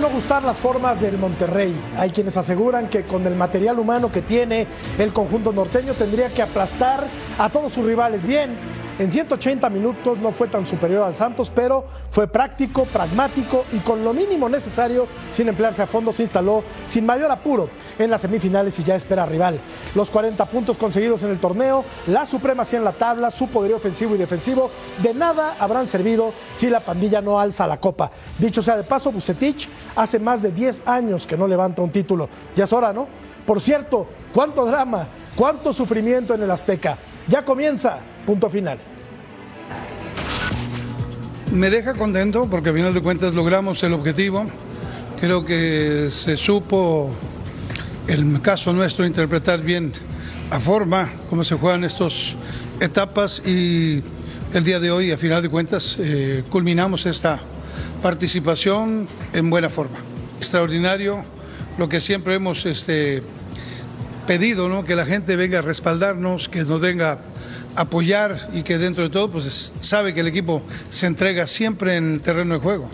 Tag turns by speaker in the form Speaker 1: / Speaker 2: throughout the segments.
Speaker 1: No gustar las formas del Monterrey. Hay quienes aseguran que con el material humano que tiene el conjunto norteño tendría que aplastar a todos sus rivales. Bien, en 180 minutos no fue tan superior al Santos, pero fue práctico, pragmático y con lo mínimo necesario, sin emplearse a fondo, se instaló sin mayor apuro en las semifinales y ya espera rival. Los 40 puntos conseguidos en el torneo, la supremacía en la tabla, su poderío ofensivo y defensivo, de nada habrán servido si la pandilla no alza la copa. Dicho sea de paso, Bucetich hace más de 10 años que no levanta un título. Ya es hora, ¿no? Por cierto, cuánto drama, cuánto sufrimiento en el Azteca. Ya comienza, punto final.
Speaker 2: Me deja contento porque al final de cuentas logramos el objetivo. Creo que se supo, el caso nuestro, interpretar bien a forma cómo se juegan estas etapas y el día de hoy, a final de cuentas, eh, culminamos esta participación en buena forma. Extraordinario lo que siempre hemos este, pedido, ¿no? que la gente venga a respaldarnos, que nos venga a apoyar y que dentro de todo pues, sabe que el equipo se entrega siempre en el terreno de juego.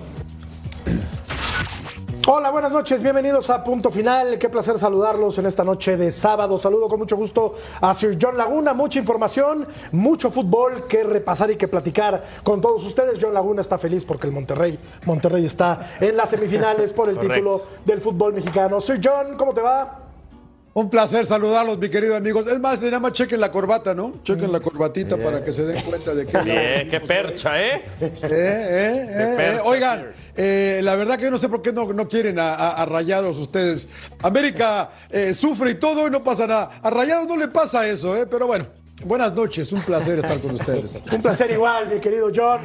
Speaker 1: Hola, buenas noches, bienvenidos a Punto Final. Qué placer saludarlos en esta noche de sábado. Saludo con mucho gusto a Sir John Laguna. Mucha información, mucho fútbol que repasar y que platicar con todos ustedes. John Laguna está feliz porque el Monterrey, Monterrey está en las semifinales por el título del fútbol mexicano. Sir John, ¿cómo te va?
Speaker 3: Un placer saludarlos, mi querido amigos. Es más, nada más chequen la corbata, ¿no? Chequen la corbatita para que se den cuenta de que...
Speaker 4: Bien, qué percha, ¿eh?
Speaker 3: Eh, eh, eh, eh.
Speaker 4: percha,
Speaker 3: Oigan, eh, la verdad que yo no sé por qué no, no quieren a, a- a Rayados ustedes. América eh, sufre y todo y no pasa nada. A Rayados no le pasa eso, ¿eh? Pero bueno, buenas noches. Un placer estar con ustedes.
Speaker 1: Un placer igual, mi querido John.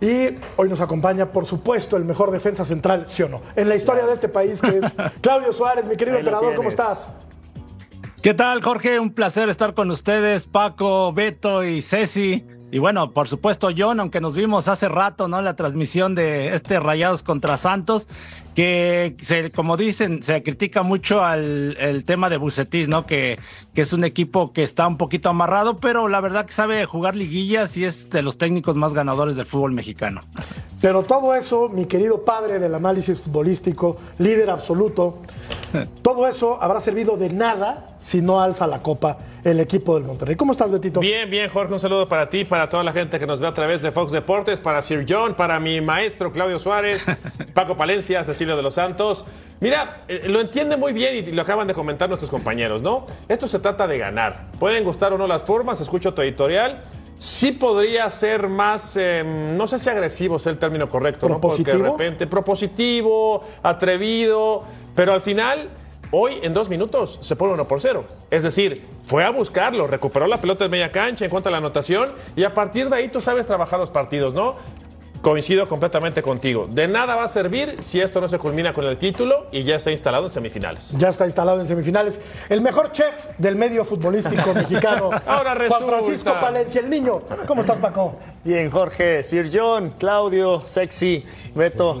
Speaker 1: Y hoy nos acompaña, por supuesto, el mejor defensa central, ¿sí o no? En la historia de este país, que es Claudio Suárez. Mi querido emperador, ¿cómo estás?
Speaker 5: ¿Qué tal, Jorge? Un placer estar con ustedes, Paco, Beto y Ceci. Y bueno, por supuesto, John, aunque nos vimos hace rato, ¿no? La transmisión de este Rayados contra Santos, que se, como dicen, se critica mucho al el tema de Bucetis, ¿no? Que, que es un equipo que está un poquito amarrado, pero la verdad que sabe jugar liguillas y es de los técnicos más ganadores del fútbol mexicano.
Speaker 1: Pero todo eso, mi querido padre del análisis futbolístico, líder absoluto, todo eso habrá servido de nada si no alza la copa el equipo del Monterrey. ¿Cómo estás, Betito?
Speaker 4: Bien, bien, Jorge, un saludo para ti, para toda la gente que nos ve a través de Fox Deportes, para Sir John, para mi maestro Claudio Suárez, Paco Palencia, Cecilio de los Santos. Mira, eh, lo entiende muy bien y lo acaban de comentar nuestros compañeros, ¿no? Esto se trata de ganar. Pueden gustar o no las formas, escucho tu editorial. Sí podría ser más, eh, no sé si agresivo es el término correcto, ¿no? Porque de repente, propositivo, atrevido, pero al final, hoy en dos minutos se pone uno por cero. Es decir, fue a buscarlo, recuperó la pelota en media cancha, encuentra la anotación y a partir de ahí tú sabes trabajar los partidos, ¿no? Coincido completamente contigo. De nada va a servir si esto no se culmina con el título y ya está instalado en semifinales.
Speaker 1: Ya está instalado en semifinales. El mejor chef del medio futbolístico mexicano.
Speaker 4: Ahora
Speaker 1: Juan
Speaker 4: resulta.
Speaker 1: Francisco Palencia, el niño. ¿Cómo estás, Paco?
Speaker 6: Bien, Jorge, Sir John, Claudio, Sexy, Beto.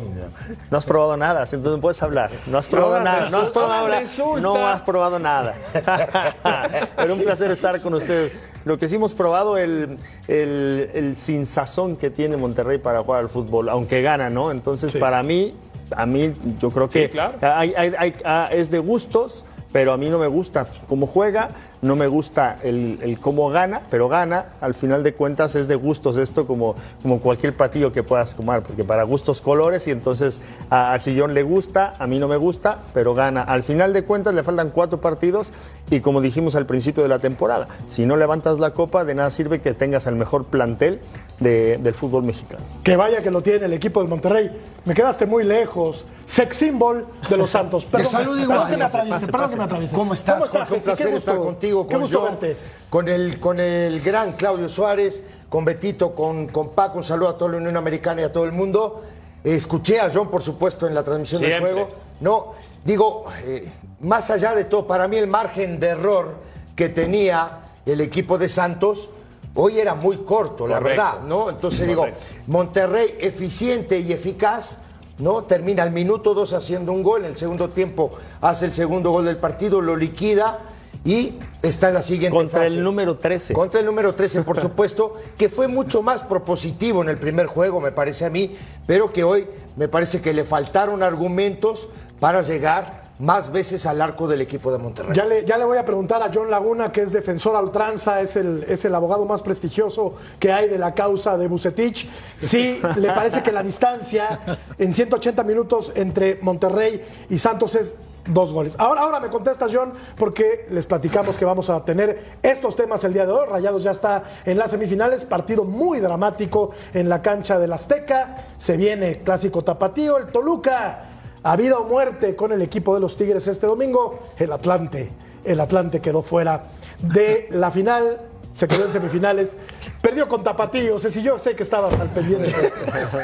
Speaker 6: No has probado nada, entonces no puedes hablar. No has probado
Speaker 4: Ahora
Speaker 6: nada, no has probado
Speaker 4: ahora
Speaker 6: nada.
Speaker 4: resulta.
Speaker 6: No has probado nada. Pero un placer estar con ustedes. Lo que sí hemos probado, el, el, el sin sazón que tiene Monterrey para jugar al fútbol, aunque gana, ¿no? Entonces, para mí, a mí, yo creo que
Speaker 4: claro.
Speaker 6: hay- hay- hay- ah, es de gustos, pero a mí no me gusta cómo juega, no me gusta el, el cómo gana, pero gana. Al final de cuentas es de gustos esto como, como cualquier platillo que puedas comer, porque para gustos colores y entonces a, a Sillón le gusta, a mí no me gusta, pero gana. Al final de cuentas le faltan cuatro partidos y como dijimos al principio de la temporada, si no levantas la copa, de nada sirve que tengas el mejor plantel de- del fútbol mexicano.
Speaker 1: Que vaya que lo tiene el equipo del Monterrey. Me quedaste muy lejos. sex symbol de los Santos. Perdón,
Speaker 7: saludo
Speaker 1: perdón
Speaker 7: igual.
Speaker 1: que me
Speaker 7: Pase,
Speaker 1: atraviese,
Speaker 7: pase,
Speaker 1: perdón me atraviese.
Speaker 7: ¿Cómo estás? Un placer
Speaker 1: Qué
Speaker 7: estar
Speaker 1: gusto-
Speaker 7: contigo, con
Speaker 1: gusto
Speaker 7: John,
Speaker 1: verte.
Speaker 7: con el, con el gran Claudio Suárez, con Betito, con, con Paco. Un saludo a toda la Unión Americana y a todo el mundo. Eh, escuché a John, por supuesto, en la transmisión
Speaker 4: Siempre.
Speaker 7: del juego. No, digo, eh, más allá de todo, para mí el margen de error que tenía el equipo de Santos hoy era muy corto, la
Speaker 4: Correcto.
Speaker 7: verdad, ¿no? Entonces digo. Monterrey eficiente y eficaz, ¿no? Termina al minuto dos haciendo un gol, en el segundo tiempo hace el segundo gol del partido, lo liquida y está en la siguiente
Speaker 6: Contra
Speaker 7: fase.
Speaker 6: el número 13.
Speaker 7: Contra el número 13, por supuesto, que fue mucho más propositivo en el primer juego, me parece a mí, pero que hoy me parece que le faltaron argumentos para llegar más veces al arco del equipo de Monterrey.
Speaker 1: Ya le, ya le voy a preguntar a John Laguna, que es defensor a ultranza, es el, es el abogado más prestigioso que hay de la causa de Bucetich. Si le parece que la distancia en 180 minutos entre Monterrey y Santos es dos goles. Ahora, ahora me contesta John, porque les platicamos que vamos a tener estos temas el día de hoy. Rayados ya está en las semifinales, partido muy dramático en la cancha del Azteca. Se viene clásico tapatío, el Toluca a vida o muerte con el equipo de los Tigres este domingo. El Atlante, el Atlante quedó fuera de la final, se quedó en semifinales, perdió con Tapatío. Ceci, yo sé que estabas al pendiente.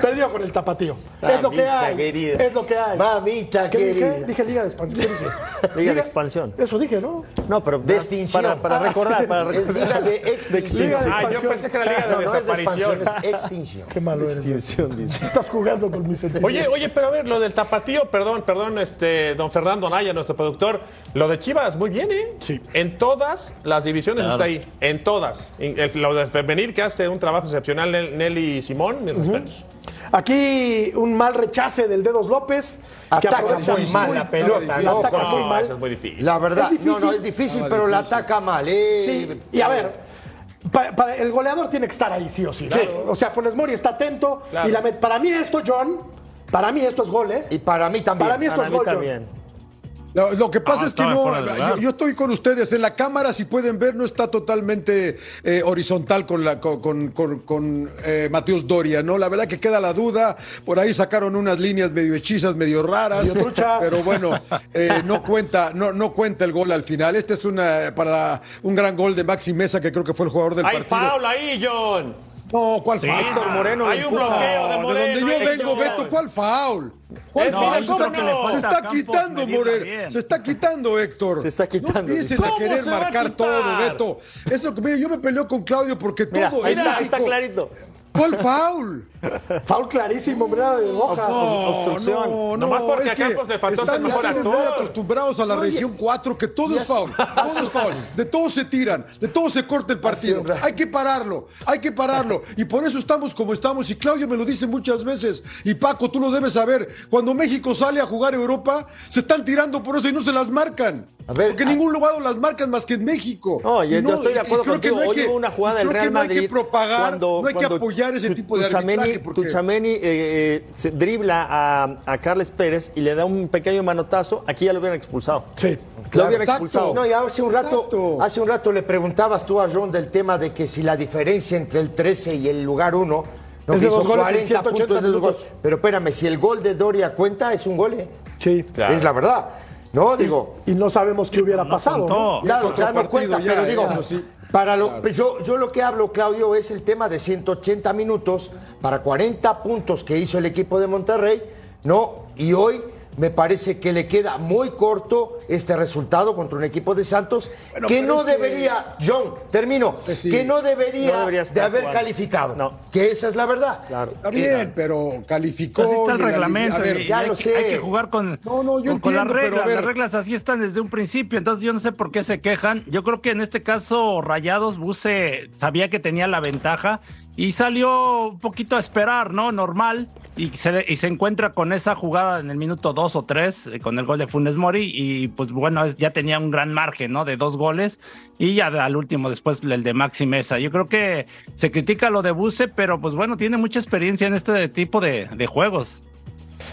Speaker 1: perdió con el Tapatío. es lo que hay.
Speaker 6: querida.
Speaker 1: Es lo que hay.
Speaker 7: Mamita
Speaker 1: ¿Qué dije?
Speaker 7: querida.
Speaker 1: Dije Liga de Expansión. ¿Qué dije?
Speaker 6: Liga de Expansión.
Speaker 1: Eso dije, ¿no?
Speaker 6: No, pero
Speaker 7: De extinción.
Speaker 6: Para, para recordar, para
Speaker 7: Es
Speaker 6: recordar.
Speaker 7: liga de extinción.
Speaker 1: Liga de
Speaker 4: Ah, yo pensé que era liga de
Speaker 7: No, no es de
Speaker 4: desaparición.
Speaker 7: expansión, es extinción.
Speaker 1: Qué malo eres.
Speaker 6: Extinción, dice.
Speaker 1: Estás jugando con mis sentimientos.
Speaker 4: Oye, oye, pero a ver, lo del tapatío, perdón, perdón, este, don Fernando Anaya, nuestro productor, lo de Chivas, muy bien, ¿eh?
Speaker 1: Sí.
Speaker 4: En todas las divisiones está ahí, en todas. El- lo de femenil que hace un trabajo excepcional Nel- Nelly Simón, mis respetos.
Speaker 1: Aquí un mal rechace del Dedos López. que
Speaker 7: Ataca
Speaker 1: aprovecha
Speaker 7: muy mal la pelota,
Speaker 1: la
Speaker 7: ¿no?
Speaker 1: ataca muy
Speaker 4: No,
Speaker 1: mal.
Speaker 4: eso es muy difícil.
Speaker 7: La verdad,
Speaker 1: Es
Speaker 7: no, no,
Speaker 1: difícil.
Speaker 7: es difícil, pero la ataca mal. ¿eh?
Speaker 1: Sí, y a ver, para- el goleador tiene que estar ahí, sí o sí. ¿no? O sea, Funes Mori está atento.
Speaker 4: Claro.
Speaker 1: Y la met- para mí esto, John, para mí esto es gol, ¿eh?
Speaker 7: Y para mí también.
Speaker 1: Para mí esto
Speaker 6: Para
Speaker 1: es
Speaker 6: mí
Speaker 1: gol, John.
Speaker 3: Lo, lo que pasa
Speaker 5: No,
Speaker 3: es que no, yo, yo estoy con ustedes en la cámara, si pueden ver, no está totalmente eh, horizontal con, la, con, con, con- con, eh, Mateus Doria, ¿no? La verdad que queda la duda, por ahí sacaron unas líneas medio hechizas, medio raras, pero bueno, eh, no cuenta, no, no cuenta el gol al final. Este es una, para un gran gol de Maxi Mesa, que creo que fue el jugador del
Speaker 4: Hay
Speaker 3: partido.
Speaker 4: foul ahí, John.
Speaker 3: No, ¿cuál foul?
Speaker 6: Héctor Moreno
Speaker 4: Hay un bloqueo de
Speaker 3: No,
Speaker 4: Moreno.
Speaker 3: de donde yo vengo. Beto, ¿cuál foul? ¿Cuál
Speaker 4: Es
Speaker 3: foul? se
Speaker 4: ¿cómo
Speaker 3: está,
Speaker 4: no?
Speaker 3: Se quitando, Moreno.
Speaker 5: bien.
Speaker 3: Se está quitando, Héctor.
Speaker 6: Se está quitando,
Speaker 3: No empiecen
Speaker 6: dice.
Speaker 3: a
Speaker 4: ¿Cómo
Speaker 3: querer
Speaker 4: a
Speaker 3: marcar todo, Beto. Es lo que, mire, yo me peleo con Claudio porque
Speaker 6: Mira,
Speaker 3: todo
Speaker 6: ahí
Speaker 3: es
Speaker 6: está, está clarito.
Speaker 3: ¿Cuál foul?
Speaker 1: Foul clarísimo, mira, de Rojas.
Speaker 3: No,
Speaker 6: obstrucción.
Speaker 3: no, no.
Speaker 4: Nomás porque
Speaker 3: es
Speaker 4: a
Speaker 3: que
Speaker 4: Campos le faltó ser
Speaker 3: están
Speaker 4: mejor actor.
Speaker 3: acostumbrados a la región 4 que todo
Speaker 7: y
Speaker 3: es foul. Todo es foul. De todo se tiran, de todo se corta el partido. Hay que pararlo, hay que pararlo. Y por eso estamos como estamos. Y Claudio me lo dice muchas veces. Y Paco, tú lo debes saber. Cuando México sale a jugar Europa, se están tirando por eso y no se las marcan.
Speaker 7: A ver,
Speaker 3: Porque en
Speaker 7: a-
Speaker 3: ningún lugar las marcan más que en México.
Speaker 6: No, yo-
Speaker 3: Y
Speaker 6: yo estoy de
Speaker 3: y
Speaker 6: acuerdo
Speaker 3: creo que
Speaker 6: contigo.
Speaker 3: no hay
Speaker 6: Hoy
Speaker 3: que-
Speaker 6: hubo una jugada
Speaker 3: creo
Speaker 6: del
Speaker 3: que
Speaker 6: Real
Speaker 3: no hay que
Speaker 6: Madrid
Speaker 3: propagar,
Speaker 6: cuando,
Speaker 3: no hay que apoyar ese tipo de arbitraje. Porque-
Speaker 6: Tuchameni, eh, eh, se dribla a, a Carles Pérez y le da un pequeño manotazo. Aquí ya lo hubieran expulsado.
Speaker 1: Sí.
Speaker 6: Lo hubieran
Speaker 3: exacto.
Speaker 6: expulsado.
Speaker 7: No, y hace un rato,
Speaker 3: Exacto.
Speaker 7: hace un rato le preguntabas tú a John del tema de que si la diferencia entre el 13 y el lugar 1 no
Speaker 1: Es
Speaker 7: hizo
Speaker 1: dos goles en
Speaker 7: 40
Speaker 1: 180
Speaker 7: puntos de
Speaker 1: minutos.
Speaker 7: goles. Pero espérame, si el gol de Doria cuenta, es un gol, ¿eh?
Speaker 1: Sí.
Speaker 4: Claro.
Speaker 7: Es la verdad. No, digo,
Speaker 1: Y no sabemos qué hubiera pasado.
Speaker 5: contó.
Speaker 1: ¿no?
Speaker 7: Claro, ya no cuenta,
Speaker 3: ya,
Speaker 7: pero digo,
Speaker 3: ya, sí.
Speaker 7: Para lo, yo, yo lo que hablo, Claudio, es el tema de 180 minutos para 40 puntos que hizo el equipo de Monterrey, ¿no? Y hoy me parece que le queda muy corto este resultado contra un equipo de Santos
Speaker 3: Bueno,
Speaker 7: que
Speaker 3: pero
Speaker 7: no
Speaker 3: que-
Speaker 7: debería, John, termino,
Speaker 3: Que sí.
Speaker 7: que no debería,
Speaker 6: No
Speaker 7: de haber
Speaker 6: jugando.
Speaker 7: calificado.
Speaker 6: No.
Speaker 7: Que esa es la verdad.
Speaker 6: Claro.
Speaker 3: Está bien, pero calificó.
Speaker 5: Así está el
Speaker 3: la-
Speaker 5: reglamento.
Speaker 3: A ver,
Speaker 5: y-
Speaker 7: ya
Speaker 5: hay,
Speaker 7: lo
Speaker 5: que,
Speaker 7: sé.
Speaker 5: hay que jugar con,
Speaker 3: No, no, yo
Speaker 5: con, con las
Speaker 3: entiendo, pero a
Speaker 5: reglas.
Speaker 3: ver.
Speaker 5: Las reglas así están desde un principio. Entonces yo no sé por qué se quejan. Yo creo que en este caso Rayados Buse sabía que tenía la ventaja y salió un poquito a esperar, ¿no? Normal. Y se, y se encuentra con esa jugada en el minuto dos o tres, eh, con el gol de Funes Mori, y pues bueno, ya tenía un gran margen, ¿no? De dos goles, y ya al último después el de Maxi Mesa. Yo creo que se critica lo de Buse, pero pues bueno, tiene mucha experiencia en este tipo de, de juegos.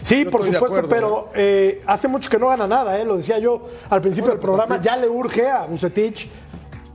Speaker 1: Sí,
Speaker 3: Yo
Speaker 1: por supuesto,
Speaker 3: acuerdo,
Speaker 1: pero eh, hace mucho que no gana nada, ¿eh? lo decía yo al principio del programa, ya le urge a Bucetich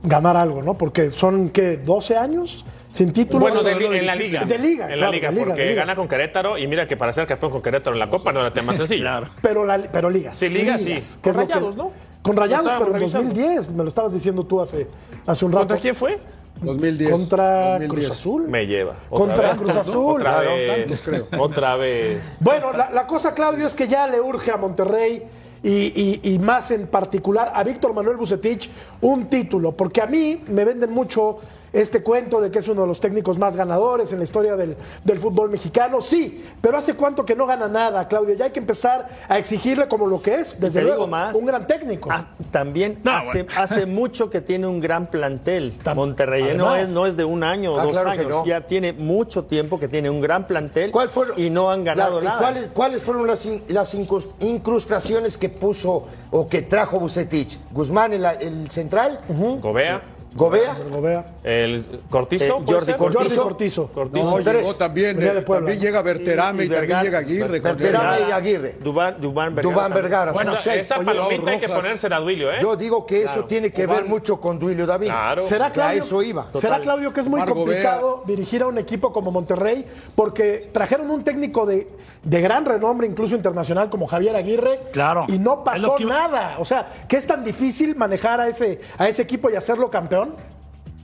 Speaker 1: ganar algo, ¿no? Porque son, ¿qué? ¿12 años sin título.
Speaker 4: Bueno, de en la liga.
Speaker 1: De liga,
Speaker 4: En la liga,
Speaker 1: liga,
Speaker 4: porque
Speaker 1: liga.
Speaker 4: gana con Querétaro y mira que para ser campeón con Querétaro en la Copa no era tema sencillo.
Speaker 5: Claro.
Speaker 1: Pero, la, pero ligas.
Speaker 4: Sí, ligas, sí. Con
Speaker 1: que-
Speaker 4: Rayados, ¿no?
Speaker 1: Con Rayados, pero en
Speaker 4: revisando.
Speaker 1: 2010, me lo estabas diciendo tú hace, hace un rato.
Speaker 4: ¿Contra quién fue?
Speaker 3: 2010.
Speaker 1: Contra
Speaker 3: 2010.
Speaker 1: Cruz Azul.
Speaker 4: Me lleva. Otra
Speaker 1: Contra
Speaker 4: vez.
Speaker 1: Cruz Azul.
Speaker 4: Otra
Speaker 1: Claro,
Speaker 4: vez.
Speaker 3: Santos, creo.
Speaker 4: Otra vez.
Speaker 1: Bueno, la, la cosa, Claudio, es que ya le urge a Monterrey y, y- y más en particular a Víctor Manuel Bucetich un título, porque a mí me venden mucho este cuento de que es uno de los técnicos más ganadores en la historia del, del fútbol mexicano. Sí, pero hace cuánto que no gana nada, Claudio. Ya hay que empezar a exigirle como lo que es, desde luego,
Speaker 6: digo más.
Speaker 1: un gran técnico.
Speaker 6: Ah, también
Speaker 5: No,
Speaker 6: hace,
Speaker 5: bueno.
Speaker 6: hace mucho que tiene un gran plantel.
Speaker 1: Tam-
Speaker 6: Monterrey ¿eh? no es, no es de un año o
Speaker 7: Ah,
Speaker 6: dos
Speaker 7: claro
Speaker 6: años.
Speaker 7: no.
Speaker 6: Ya tiene mucho tiempo que tiene un gran plantel
Speaker 7: ¿Cuál fueron-
Speaker 6: y no han ganado
Speaker 7: la-
Speaker 6: nada.
Speaker 7: ¿cuáles, cuáles fueron las, in- las incrus- incrustaciones que puso o que trajo Bucetich? Guzmán, el, el central,
Speaker 4: Gobea,
Speaker 7: Gobea,
Speaker 1: Gobea.
Speaker 4: el Cortizo.
Speaker 6: Eh,
Speaker 4: ¿puede
Speaker 6: Jordi? Cortizo.
Speaker 1: Jordi Cortizo.
Speaker 4: Cortizo.
Speaker 3: No, llegó también, eh, también
Speaker 1: ¿no?
Speaker 3: llega Berterame y,
Speaker 6: Y- y
Speaker 3: también llega Aguirre.
Speaker 7: Berterame y Aguirre.
Speaker 6: Dubán, Dubán Vergara.
Speaker 7: Dubán Vergara.
Speaker 4: Bueno, esa,
Speaker 7: seis.
Speaker 4: esa
Speaker 3: Oye,
Speaker 4: palomita hay que ponérsela a Duilio, ¿eh?
Speaker 7: Yo digo que eso tiene que ver mucho con Duilio David.
Speaker 4: Claro.
Speaker 1: ¿Será Claudio,
Speaker 7: eso iba.
Speaker 1: ¿Será Claudio que es muy
Speaker 3: Omar
Speaker 1: complicado dirigir a un equipo como Monterrey? Porque trajeron un técnico de, de gran renombre, incluso internacional, como Javier Aguirre.
Speaker 5: Claro.
Speaker 1: Y no pasó
Speaker 5: que-
Speaker 1: nada. O sea, que es tan difícil manejar a ese, a ese equipo y hacerlo campeón.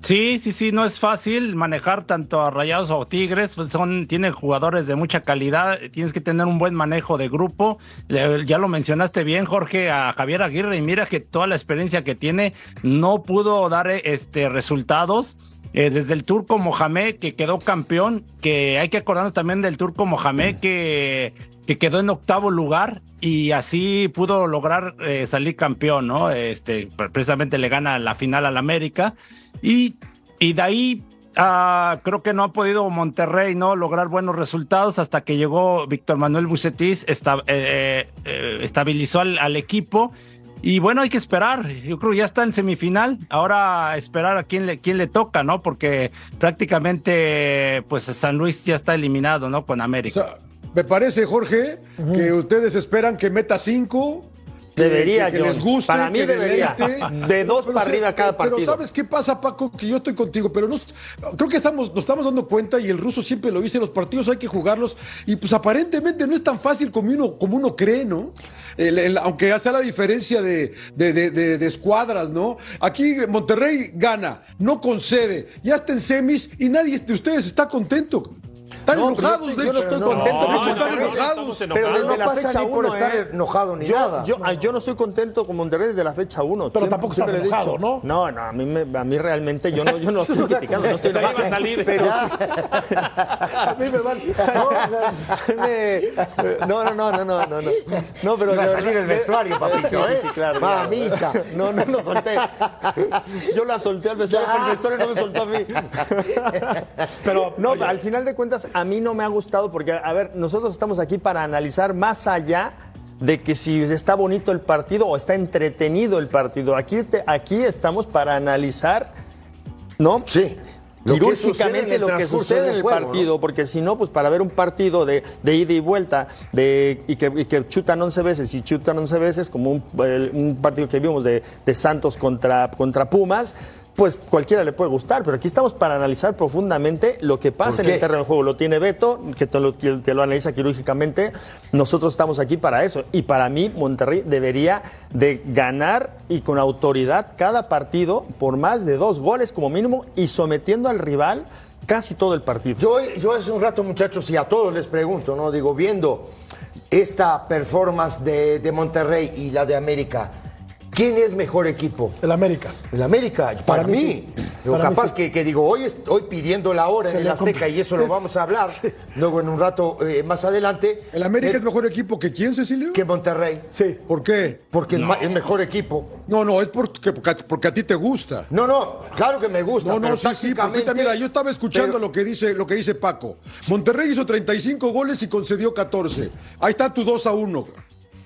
Speaker 5: Sí, sí, sí, no es fácil manejar tanto a Rayados o Tigres, pues son, tienen jugadores de mucha calidad, tienes que tener un buen manejo de grupo. Ya lo mencionaste bien, Jorge, a Javier Aguirre, y mira que toda la experiencia que tiene no pudo dar este resultados. Eh, desde el turco Mohamed, que quedó campeón, que hay que acordarnos también del turco Mohamed, que, que quedó en octavo lugar y así pudo lograr eh, salir campeón, ¿no? Este, precisamente le gana la final al América. Y, y de ahí ah, creo que no ha podido Monterrey no lograr buenos resultados hasta que llegó Víctor Manuel Bucetis, esta- eh, eh, estabilizó al, equipo. Y bueno, hay que esperar. Yo creo que ya está en semifinal. Ahora esperar a quién le, quién le toca, ¿no? Porque prácticamente, pues San Luis ya está eliminado, ¿no? Con
Speaker 3: O
Speaker 5: América.
Speaker 3: sea, me parece, Jorge, que ustedes esperan que meta cinco. que-
Speaker 6: Debería,
Speaker 3: que, que les guste,
Speaker 6: Para mí
Speaker 3: que
Speaker 6: debería.
Speaker 3: deleite.
Speaker 6: De dos
Speaker 3: Pero
Speaker 6: para arriba cada
Speaker 3: pero
Speaker 6: partido.
Speaker 3: ¿sabes qué pasa, Paco? Que yo estoy contigo, pero no, creo que estamos, nos estamos dando cuenta, y el ruso siempre lo dice, los partidos hay que jugarlos, y pues aparentemente no es tan fácil como uno, como uno cree, ¿no? El- el- aunque sea la diferencia de, de, de- de- de escuadras, ¿no? Aquí Monterrey gana, no concede, ya está en semis y nadie de ustedes está contento. Están
Speaker 6: No, yo
Speaker 3: enojados,
Speaker 6: estoy-
Speaker 3: de
Speaker 6: yo no
Speaker 3: hecho.
Speaker 6: estoy contento,
Speaker 3: de
Speaker 6: no,
Speaker 3: hecho,
Speaker 6: no,
Speaker 3: están
Speaker 6: no, no,
Speaker 3: enojados.
Speaker 7: Pero no
Speaker 6: la
Speaker 7: pasa
Speaker 6: fecha
Speaker 7: ni por
Speaker 6: uno,
Speaker 7: estar
Speaker 6: ¿eh?
Speaker 7: enojado ni
Speaker 6: yo,
Speaker 7: nada.
Speaker 6: Yo, yo no estoy contento con Monterrey desde la fecha 1.
Speaker 1: Pero tampoco estás enojado, ¿no?
Speaker 6: No, no, a mí, me- a mí realmente yo no, yo no estoy criticando, no estoy
Speaker 4: iba a
Speaker 6: enojado.
Speaker 4: salir.
Speaker 6: Pero
Speaker 1: A mí me van.
Speaker 6: No, no, no, no, no, no, no. No, pero
Speaker 7: Iba a salir el vestuario, papito,
Speaker 6: Sí,
Speaker 7: ¿eh?
Speaker 6: sí, sí, claro.
Speaker 7: Mamita.
Speaker 6: No, no lo solté. Yo la solté al vestuario, pero el vestuario no me soltó a mí. Pero no, al final de cuentas, a mí no me ha gustado porque, a ver, nosotros estamos aquí para analizar más allá de que si está bonito el partido o está entretenido el partido. Aquí, te- aquí estamos para analizar, ¿no?
Speaker 7: Sí. Lo
Speaker 6: quirúrgicamente lo que sucede en el
Speaker 7: juego, ¿no?
Speaker 6: partido, porque si no, pues para ver un partido de, de ida y vuelta de, y, que, y que chutan 11 veces y chutan 11 veces, como un, el- un partido que vimos de, de Santos contra, contra Pumas, pues cualquiera le puede gustar, pero aquí estamos para analizar profundamente lo que pasa
Speaker 7: ¿Por
Speaker 6: en el terreno de juego. Lo tiene Beto, que te lo, que te lo analiza quirúrgicamente. Nosotros estamos aquí para eso. Y para mí, Monterrey debería de ganar y con autoridad cada partido por más de dos goles como mínimo y sometiendo al rival casi todo el partido.
Speaker 7: Yo, yo hace un rato, muchachos, y a todos les pregunto, ¿no? Digo, viendo esta performance de, de Monterrey y la de América, ¿quién es mejor equipo?
Speaker 1: El América.
Speaker 7: El América, para,
Speaker 1: mí
Speaker 7: mí.
Speaker 1: sí.
Speaker 7: Digo,
Speaker 1: Para mí
Speaker 7: capaz
Speaker 1: sí.
Speaker 7: que, que digo, hoy estoy pidiendo la hora
Speaker 1: Se
Speaker 7: en el Azteca y eso lo vamos a hablar luego en un rato eh, más adelante.
Speaker 3: ¿El América
Speaker 7: Eh,
Speaker 3: es mejor equipo que quién, Cecilio?
Speaker 7: que Monterrey.
Speaker 1: Sí.
Speaker 3: ¿Por qué?
Speaker 7: Porque es ma- es mejor equipo.
Speaker 3: No, no, es porque, porque, a- porque a ti te gusta.
Speaker 7: No, no, claro que me gusta.
Speaker 3: No, no,
Speaker 7: pero
Speaker 3: sí, porque mira, yo estaba escuchando
Speaker 7: pero-
Speaker 3: lo que dice lo que dice Paco. Monterrey hizo 35 goles y concedió 14. Ahí está tu 2 a 1.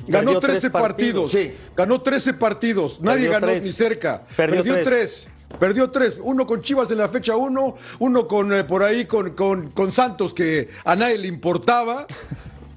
Speaker 3: Ganó
Speaker 6: Perdió
Speaker 3: 13
Speaker 6: tres
Speaker 3: partidos.
Speaker 6: partidos.
Speaker 7: Sí.
Speaker 3: Ganó 13 partidos. Nadie
Speaker 6: Perdió
Speaker 3: ganó
Speaker 6: tres.
Speaker 3: ni cerca.
Speaker 6: Perdió
Speaker 3: Perdió,
Speaker 6: tres.
Speaker 3: 3. Perdió tres. Uno con Chivas en la fecha 1, uno con eh, por ahí con, con, con Santos que a nadie le importaba.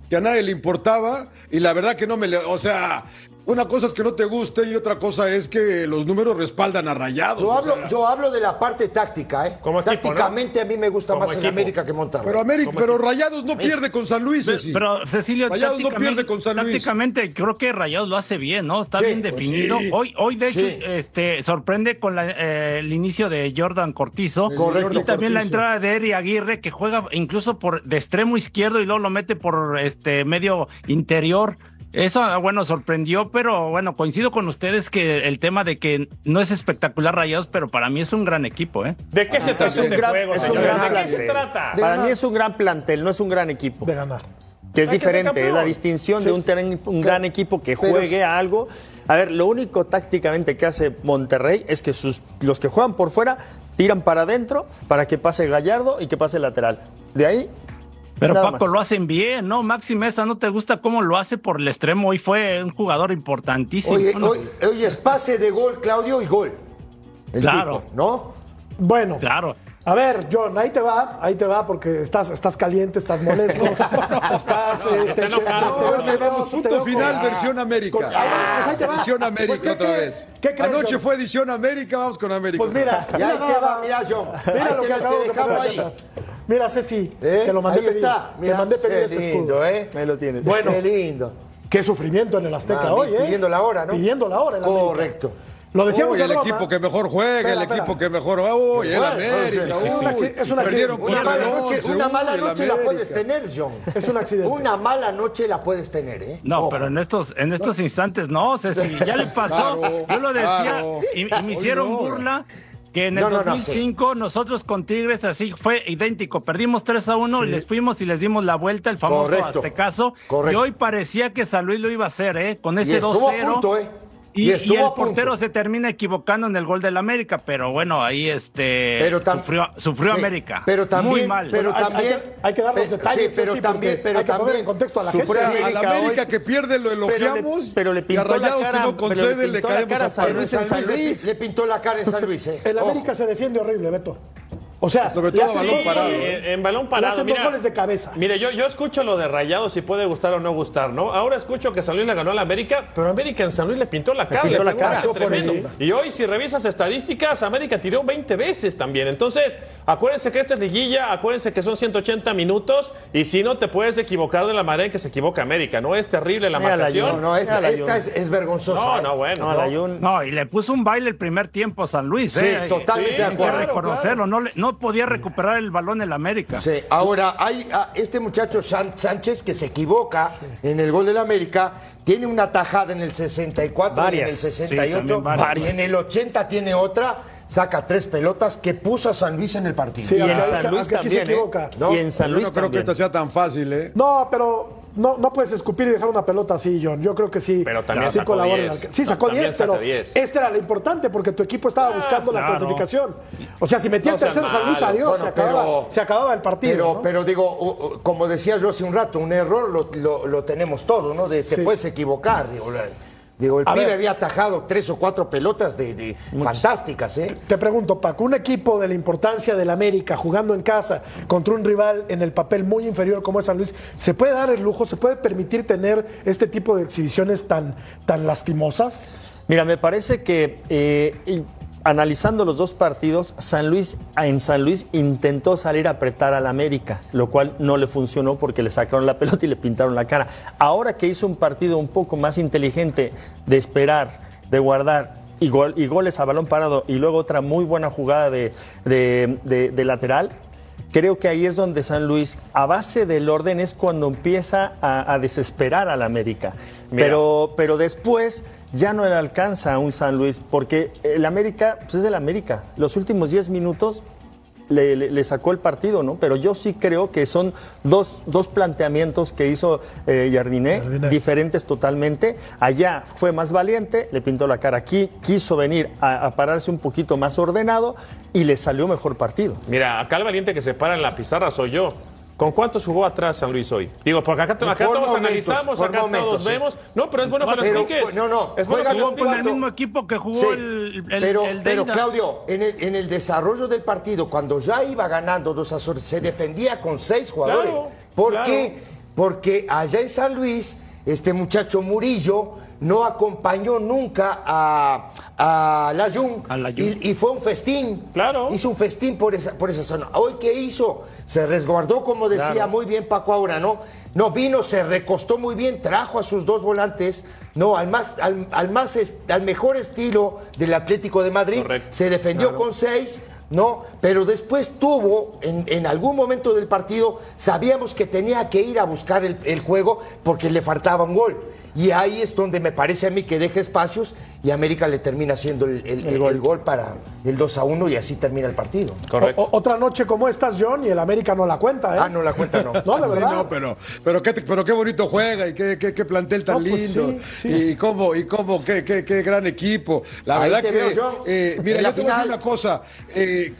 Speaker 3: Que a nadie le importaba. Y la verdad que no me le. O sea. Una cosa es que no te guste y otra cosa es que los números respaldan a Rayados.
Speaker 7: Yo
Speaker 3: o
Speaker 7: hablo,
Speaker 3: sea.
Speaker 7: yo hablo de la parte táctica, ¿eh?
Speaker 4: Como equipo,
Speaker 7: Tácticamente a mí me gusta
Speaker 4: Como
Speaker 7: más el
Speaker 4: equipo.
Speaker 7: América que Monterrey.
Speaker 3: pero América, pero Rayados no pierde con San Luis, Ceci.
Speaker 5: Pero Cecilio,
Speaker 3: Rayados no pierde con San Luis.
Speaker 5: tácticamente creo que Rayados lo hace bien, ¿no? Está
Speaker 7: Sí,
Speaker 5: bien
Speaker 7: pues
Speaker 5: definido.
Speaker 3: sí.
Speaker 5: Hoy, hoy de hecho,
Speaker 7: Sí.
Speaker 5: este, sorprende con la, eh, el inicio de Jordan Cortizo.
Speaker 7: Correcto.
Speaker 5: Y también la entrada de Eri Aguirre, que juega incluso por de extremo izquierdo y luego lo mete por este medio interior. Eso, ah, bueno, sorprendió, pero bueno, coincido con ustedes que el tema de que no es espectacular Rayados, pero para mí es un gran equipo, ¿eh?
Speaker 4: ¿De qué se trata
Speaker 6: Es un
Speaker 4: este juego,
Speaker 6: gran
Speaker 4: ¿De qué
Speaker 6: plantel.
Speaker 4: se trata?
Speaker 7: De
Speaker 6: Para mí es un gran plantel, no es un gran equipo.
Speaker 1: de ganar.
Speaker 6: que es
Speaker 4: Hay que ser
Speaker 6: diferente, es la distinción de un, gran equipo que juegue a algo. A ver, lo único tácticamente que hace Monterrey es que sus, los que juegan por fuera tiran para adentro para que pase Gallardo y que pase el lateral. De ahí.
Speaker 5: Pero
Speaker 6: nada
Speaker 5: Paco
Speaker 6: más.
Speaker 5: lo hacen bien, ¿no? Maxi Mesa, ¿no te gusta cómo lo hace por el extremo? Hoy fue un jugador importantísimo.
Speaker 7: Oye,
Speaker 5: ¿no?
Speaker 7: hoy, hoy es pase de gol, Claudio, y gol. El
Speaker 5: Claro.
Speaker 7: tipo, ¿no?
Speaker 1: Bueno,
Speaker 5: Claro.
Speaker 1: a ver, John, ahí te va, ahí te va, porque estás, estás caliente, estás molesto, estás... eh, te-
Speaker 3: punto
Speaker 1: te-
Speaker 3: final, versión América.
Speaker 1: Con- ah, bueno, pues ahí te va.
Speaker 3: Edición América
Speaker 1: Pues, ¿qué
Speaker 3: otra
Speaker 1: crees?
Speaker 3: vez.
Speaker 1: ¿Qué crees,
Speaker 3: Anoche
Speaker 1: John?
Speaker 3: fue edición América, vamos con América.
Speaker 1: Pues mira,
Speaker 7: Y ahí te va, mira, John.
Speaker 1: Mira lo que
Speaker 7: te
Speaker 1: acabamos de
Speaker 7: ahí.
Speaker 1: Mira, Ceci,
Speaker 7: ¿Eh?
Speaker 1: te lo mandé
Speaker 7: ahí
Speaker 1: pedir.
Speaker 7: está.
Speaker 1: te
Speaker 7: Mira,
Speaker 1: mandé pedir
Speaker 7: qué
Speaker 1: este
Speaker 7: lindo,
Speaker 1: escudo.
Speaker 7: ¿eh?
Speaker 6: Ahí lo tienes.
Speaker 1: Bueno.
Speaker 7: Qué lindo.
Speaker 1: Qué sufrimiento en el Azteca
Speaker 7: Ah,
Speaker 1: hoy, ¿eh?
Speaker 7: pidiendo la hora, ¿no?
Speaker 1: Pidiendo la hora. América.
Speaker 7: Correcto.
Speaker 1: Lo decíamos
Speaker 3: Uy, el
Speaker 1: broma.
Speaker 3: equipo que mejor juega,
Speaker 1: Espera,
Speaker 3: el
Speaker 1: espera.
Speaker 3: equipo que mejor va. Uy, el América.
Speaker 1: es un
Speaker 3: uy,
Speaker 1: acci- es un
Speaker 3: perdieron
Speaker 1: accidente.
Speaker 7: Una mala noche, una mala noche la puedes tener, John.
Speaker 1: Es un accidente.
Speaker 7: Una mala noche la puedes tener, ¿eh?
Speaker 5: No,
Speaker 7: Ojo.
Speaker 5: pero en estos, en estos instantes no, Ceci, ya le pasó.
Speaker 3: Claro,
Speaker 5: Yo lo decía
Speaker 3: claro.
Speaker 5: y, y me hicieron
Speaker 3: no.
Speaker 5: burla. Que en el
Speaker 7: No, no, no,
Speaker 5: 2005 nosotros con Tigres así fue idéntico. Perdimos 3 a 1 y les fuimos y les dimos la vuelta, el famoso
Speaker 7: Correcto.
Speaker 5: Aztecaso.
Speaker 7: Correcto.
Speaker 5: Y hoy parecía que San Luis lo iba a hacer, ¿eh? Con ese
Speaker 7: estuvo a
Speaker 5: 2-0.
Speaker 7: punto, ¿eh?
Speaker 5: Y,
Speaker 7: Y estuvo
Speaker 5: y el
Speaker 7: a
Speaker 5: portero se termina equivocando en el gol del América, pero bueno, ahí este
Speaker 7: Pero tam-
Speaker 5: sufrió, sufrió
Speaker 7: Sí,
Speaker 5: América.
Speaker 7: Pero también,
Speaker 5: Muy mal.
Speaker 7: pero
Speaker 1: Hay- hay
Speaker 7: también,
Speaker 1: que- hay que dar los detalles,
Speaker 7: Sí, pero
Speaker 1: Ceci,
Speaker 7: también, pero
Speaker 1: hay que
Speaker 7: también
Speaker 1: en contexto a la
Speaker 7: sufrió
Speaker 1: gente.
Speaker 3: A
Speaker 7: América
Speaker 3: la América
Speaker 7: hoy.
Speaker 3: que pierde lo elogiamos.
Speaker 6: pero le
Speaker 3: y a
Speaker 6: pintó la
Speaker 3: Rayados
Speaker 6: cara,
Speaker 3: que no
Speaker 6: pero le
Speaker 3: concede le
Speaker 6: pintó la
Speaker 3: caemos
Speaker 6: cara
Speaker 3: a
Speaker 6: a San
Speaker 7: Pero
Speaker 6: Luis
Speaker 7: San Luis le, le pintó la cara en San Luis, ¿eh?
Speaker 1: El
Speaker 7: Ojo.
Speaker 1: América se defiende horrible, Beto. O sea,
Speaker 3: Sobre todo balón
Speaker 1: dos
Speaker 3: parado.
Speaker 1: goles,
Speaker 4: En, en balón
Speaker 1: le
Speaker 4: parado,
Speaker 1: hacen dos
Speaker 4: mira.
Speaker 1: goles de cabeza.
Speaker 4: Mire, yo, yo escucho lo de Rayados si puede gustar o no gustar, ¿no? Ahora escucho que San Luis le ganó a la América, pero América en San Luis le pintó la cara.
Speaker 6: pintó la cara.
Speaker 4: Y hoy, si revisas estadísticas, América tiró 20 veces también. Entonces, acuérdense que esto es liguilla, acuérdense que son 180 minutos, y si no, te puedes equivocar de la manera en que se equivoca América, ¿no? Es terrible la
Speaker 6: Mira la
Speaker 4: marcación.
Speaker 7: No, no, esta,
Speaker 6: la
Speaker 7: esta es, es vergonzosa.
Speaker 4: No,
Speaker 7: ¿eh?
Speaker 4: no, bueno.
Speaker 6: No,
Speaker 4: no.
Speaker 6: la Jun-
Speaker 5: No, y le puso un baile el primer tiempo a San Luis.
Speaker 7: Sí,
Speaker 5: ¿eh?
Speaker 7: totalmente
Speaker 4: de acuerdo.
Speaker 5: reconocerlo. No, le- no podía recuperar el balón el América.
Speaker 7: Sí, ahora hay ah, este muchacho Sánchez que se equivoca en el gol del América, tiene una tajada en el 64 y en
Speaker 6: Varias,
Speaker 7: el
Speaker 6: sí,
Speaker 7: 68,
Speaker 5: también varias.
Speaker 7: y en el 80 tiene otra, saca tres pelotas que puso a San Luis en el partido.
Speaker 1: Sí,
Speaker 6: Y en San
Speaker 1: se-
Speaker 6: Luis
Speaker 1: aquí se
Speaker 6: también, ¿eh?
Speaker 1: equivoca.
Speaker 7: ¿no?
Speaker 6: Y en San
Speaker 3: Yo no creo que
Speaker 6: también.
Speaker 3: esta sea tan fácil, ¿eh?
Speaker 1: No, pero no, no puedes escupir y dejar una pelota así, John. Yo creo que sí.
Speaker 4: Pero también
Speaker 1: sí
Speaker 4: sacó
Speaker 1: colabora en
Speaker 4: 10.
Speaker 1: la- Sí, sacó
Speaker 4: También
Speaker 1: 10,
Speaker 4: saca
Speaker 1: pero
Speaker 4: 10.
Speaker 1: este era lo importante porque tu equipo estaba buscando la
Speaker 5: claro.
Speaker 1: clasificación. O sea, si metía
Speaker 4: No
Speaker 1: el tercero San Luis, adiós,
Speaker 7: Bueno,
Speaker 1: se, acababa,
Speaker 7: pero-
Speaker 1: se acababa el partido.
Speaker 7: Pero,
Speaker 1: ¿no?
Speaker 7: pero digo, como decía yo hace un rato, un error lo, lo- lo tenemos todos, ¿no? De, te
Speaker 1: Sí.
Speaker 7: puedes equivocar. Digo, la- digo el
Speaker 1: A
Speaker 7: pibe
Speaker 1: ver.
Speaker 7: había atajado tres o cuatro pelotas de, de fantásticas, ¿eh?
Speaker 1: Te pregunto, Paco, un equipo de la importancia del América jugando en casa contra un rival en el papel muy inferior como es San Luis, ¿se puede dar el lujo, se puede permitir tener este tipo de exhibiciones tan, tan lastimosas?
Speaker 6: Mira, me parece que eh, analizando los dos partidos, San Luis en San Luis intentó salir a apretar al América, lo cual no le funcionó porque le sacaron la pelota y le pintaron la cara. Ahora que hizo un partido un poco más inteligente de esperar, de guardar y, gol- y goles a balón parado y luego otra muy buena jugada de lateral, Creo que ahí es donde San Luis, a base del orden, es cuando empieza a, a desesperar al América.
Speaker 4: Mira.
Speaker 6: Pero, pero después ya no le alcanza a un San Luis, porque el América pues es del América. Los últimos 10 minutos le, le- le sacó el partido, ¿no? Pero yo sí creo que son dos, dos planteamientos que hizo eh, Jardiné,
Speaker 1: Jardiné.
Speaker 6: diferentes totalmente. Allá fue más valiente, le pintó la cara. Aquí quiso venir a, a pararse un poquito más ordenado y le salió mejor partido.
Speaker 4: Mira, acá el valiente que se para en la pizarra soy yo. ¿Con cuántos jugó atrás San Luis hoy? Digo, porque acá, acá
Speaker 7: Por
Speaker 4: todos
Speaker 7: momentos,
Speaker 4: analizamos, acá
Speaker 7: momentos,
Speaker 4: todos
Speaker 7: sí.
Speaker 4: vemos. No, pero es bueno que lo
Speaker 7: Pero,
Speaker 4: expliques.
Speaker 7: no, no,
Speaker 4: es bueno
Speaker 7: juega
Speaker 4: que lo
Speaker 7: con
Speaker 5: el mismo equipo que jugó
Speaker 7: Sí,
Speaker 5: el, el,
Speaker 7: pero,
Speaker 5: el
Speaker 7: pero. Claudio, en el, en el desarrollo del partido, cuando ya iba ganando 2 a 0, se defendía con seis jugadores.
Speaker 4: Claro,
Speaker 7: ¿Por
Speaker 4: claro.
Speaker 7: qué? Porque allá en San Luis este muchacho Murillo no acompañó nunca a, a Layun
Speaker 5: A Layún.
Speaker 7: y, y fue un festín.
Speaker 4: Claro.
Speaker 7: Hizo un festín por esa, por esa zona. Hoy, ¿qué hizo? Se resguardó, como decía
Speaker 4: Claro.
Speaker 7: muy bien Paco ahora, ¿no? No, vino, se recostó muy bien, trajo a sus dos volantes, no, al más, al, al más, al mejor estilo del Atlético de Madrid.
Speaker 4: Correcto.
Speaker 7: Se defendió con seis, ¿no? Pero después tuvo, en, algún momento del partido, sabíamos que tenía que ir a buscar el, el juego porque le faltaba un gol. Y ahí es donde me parece a mí que deja espacios y América le termina haciendo el, el- el- el gol para el 2 a 1 y así termina el partido.
Speaker 4: Correcto.
Speaker 1: O- o- otra noche como estas, John, y el América no la cuenta, ¿eh?
Speaker 7: Ah, no la cuenta, no.
Speaker 1: No, de
Speaker 3: Sí,
Speaker 1: verdad.
Speaker 3: no, pero, pero, qué, pero qué bonito juega y qué, qué, qué plantel tan
Speaker 1: No, pues
Speaker 3: lindo.
Speaker 1: sí, sí.
Speaker 3: Y cómo, y cómo, qué, qué, qué gran equipo. La
Speaker 7: Ahí
Speaker 3: verdad
Speaker 7: te
Speaker 3: que,
Speaker 7: veo, John,
Speaker 3: eh, mira, yo te voy a decir una cosa. eh,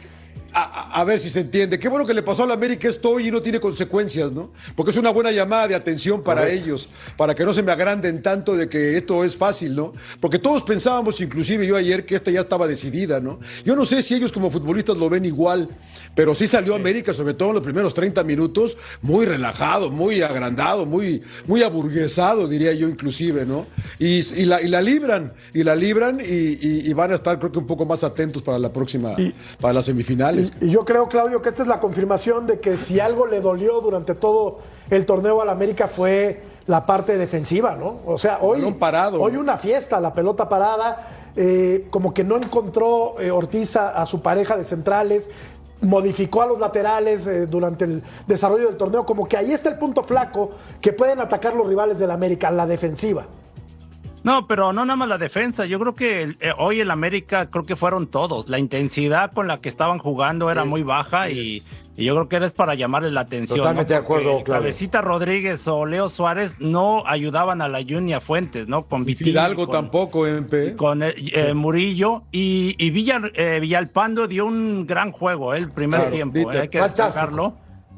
Speaker 3: a, ver si se entiende. Qué bueno que le pasó a la América esto hoy y no tiene consecuencias, ¿no? Porque es una buena llamada de atención para ellos, para que no se me agranden tanto de que esto es fácil, ¿no? Porque todos pensábamos, inclusive yo ayer, que esta ya estaba decidida, ¿no? Yo no sé si ellos como futbolistas lo ven igual, pero sí salió América, sobre todo en los primeros 30 minutos, muy relajado, muy agrandado, muy, muy aburguesado, diría yo inclusive, ¿no? Y, y la, y la libran, y la libran y, van a estar creo que un poco más atentos para la próxima, para las
Speaker 1: Y, y yo creo, Claudio, que esta es la confirmación de que si algo le dolió durante todo el torneo al América fue la parte defensiva, ¿no? O sea, hoy,
Speaker 3: parado.
Speaker 1: hoy una fiesta, la pelota parada, eh, como que no encontró eh, Ortiz a, a su pareja de centrales, modificó a los laterales eh, durante el desarrollo del torneo, como que ahí está el punto flaco que pueden atacar los rivales del América, la defensiva.
Speaker 5: No, pero no nada más la defensa. Yo creo que eh, hoy el América creo que fueron todos. La intensidad con la que estaban jugando era muy baja y, y yo creo que era para llamarles la atención.
Speaker 7: Totalmente de acuerdo, Claudio.
Speaker 5: Cabecita Rodríguez o Leo Suárez no ayudaban a la Junior Fuentes, ¿no? Con Vitín,
Speaker 3: Fidalgo
Speaker 5: con-
Speaker 3: tampoco, MP.
Speaker 5: con eh, eh, Murillo y, y Villa, eh, Villalpando dio un gran juego eh, el primer
Speaker 7: Claro,
Speaker 5: tiempo, eh, hay que destacarlo.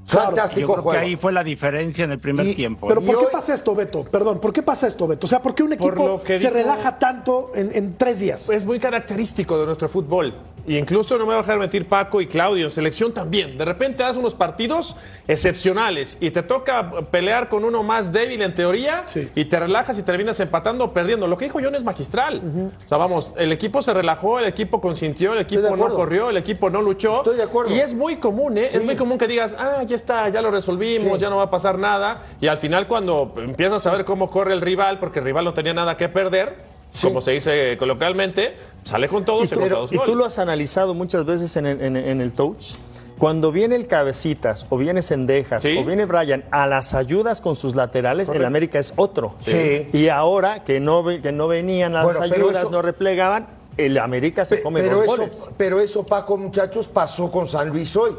Speaker 1: Claro,
Speaker 5: Yo
Speaker 7: Fantástico
Speaker 5: creo
Speaker 7: juego.
Speaker 5: que ahí fue la diferencia en el primer
Speaker 7: Y-
Speaker 5: tiempo.
Speaker 1: Pero
Speaker 5: eh.
Speaker 1: ¿por qué
Speaker 7: hoy-
Speaker 1: pasa esto, Beto? Perdón, ¿por qué pasa esto, Beto? O sea, ¿por qué un equipo se
Speaker 4: dijo-
Speaker 1: relaja tanto en, en tres días?
Speaker 4: Es muy característico de nuestro fútbol. Y incluso no me va a dejar mentir Paco y Claudio, en selección también. De repente das unos partidos excepcionales y te toca pelear con uno más débil en teoría
Speaker 1: Sí.
Speaker 4: y te relajas y terminas empatando o perdiendo. Lo que dijo John es magistral. O sea, vamos, el equipo se relajó, el equipo consintió, el equipo no corrió, el equipo no luchó.
Speaker 7: Estoy de acuerdo.
Speaker 4: Y es muy común, ¿eh?
Speaker 7: Sí.
Speaker 4: Es muy común que digas, ah, ya está, ya lo resolvimos,
Speaker 7: Sí.
Speaker 4: ya no va a pasar nada. Y al final cuando empiezas a ver cómo corre el rival, porque el rival no tenía nada que perder,
Speaker 7: Sí.
Speaker 4: como se dice coloquialmente, sale con todo,
Speaker 6: Y
Speaker 4: se dos
Speaker 6: y tú lo has analizado muchas veces en el, en- en el touch. Cuando viene el Cabecitas, o viene Sendejas,
Speaker 4: Sí.
Speaker 6: o viene Brian a las ayudas con sus laterales, el América es otro.
Speaker 7: Sí.
Speaker 6: Y ahora que no, que no venían a
Speaker 7: Bueno,
Speaker 6: las
Speaker 7: pero
Speaker 6: ayudas,
Speaker 7: eso-
Speaker 6: no replegaban, el América se
Speaker 7: Pe-
Speaker 6: come
Speaker 7: pero
Speaker 6: dos
Speaker 7: eso,
Speaker 6: goles.
Speaker 7: Pero eso, Paco, muchachos, pasó con San Luis hoy.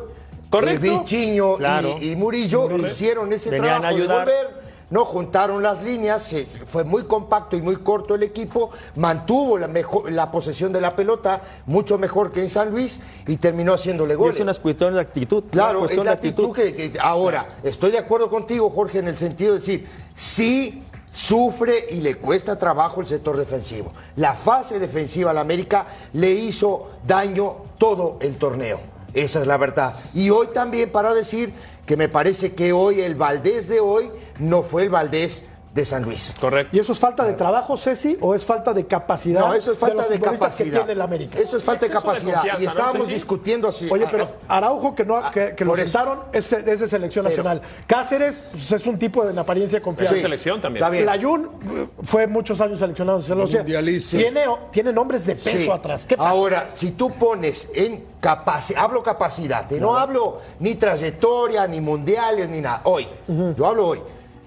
Speaker 4: Correcto.
Speaker 7: Eh, Vichiño y-
Speaker 6: Claro.
Speaker 7: y, Murillo hicieron ese
Speaker 6: Venían
Speaker 7: trabajo
Speaker 6: a ayudar.
Speaker 7: de volver. No juntaron las líneas, fue muy compacto y muy corto el equipo, mantuvo la, mejor, la posesión de la pelota mucho mejor que en San Luis y terminó haciéndole
Speaker 6: Y
Speaker 7: goles.
Speaker 6: es una cuestión de actitud.
Speaker 7: Claro, es la actitud que, que- ahora, estoy de acuerdo contigo, Jorge, en el sentido de decir, sí sufre y le cuesta trabajo el sector defensivo. La fase defensiva a la América le hizo daño todo el torneo. Esa es la verdad. Y hoy también para decir que me parece que hoy el Valdés de hoy no fue el Valdés de San Luis.
Speaker 4: Correcto.
Speaker 1: ¿Y eso es falta de trabajo, Ceci, o es falta de capacidad?
Speaker 7: No, eso es falta de,
Speaker 1: que
Speaker 7: capacidad.
Speaker 1: tiene el América?
Speaker 7: Eso es falta de capacidad. y
Speaker 4: ¿no,
Speaker 7: estábamos discutiendo así.
Speaker 1: Oye, pero
Speaker 7: ah,
Speaker 1: Araujo, que, no, que, que lo sentaron, es, es de selección
Speaker 7: Pero-
Speaker 1: nacional. Cáceres pues, es un tipo de en apariencia confiable.
Speaker 4: Sí. selección también.
Speaker 7: Está.
Speaker 1: Layún eh, fue muchos años seleccionado. o sea,
Speaker 3: Mundialista.
Speaker 1: tiene, tiene nombres de peso
Speaker 7: Sí.
Speaker 1: atrás. ¿Qué pasa?
Speaker 7: Ahora, si tú pones en capacidad, hablo capacidad, no hablo ni trayectoria, ni mundiales, ni nada. Hoy, yo hablo hoy.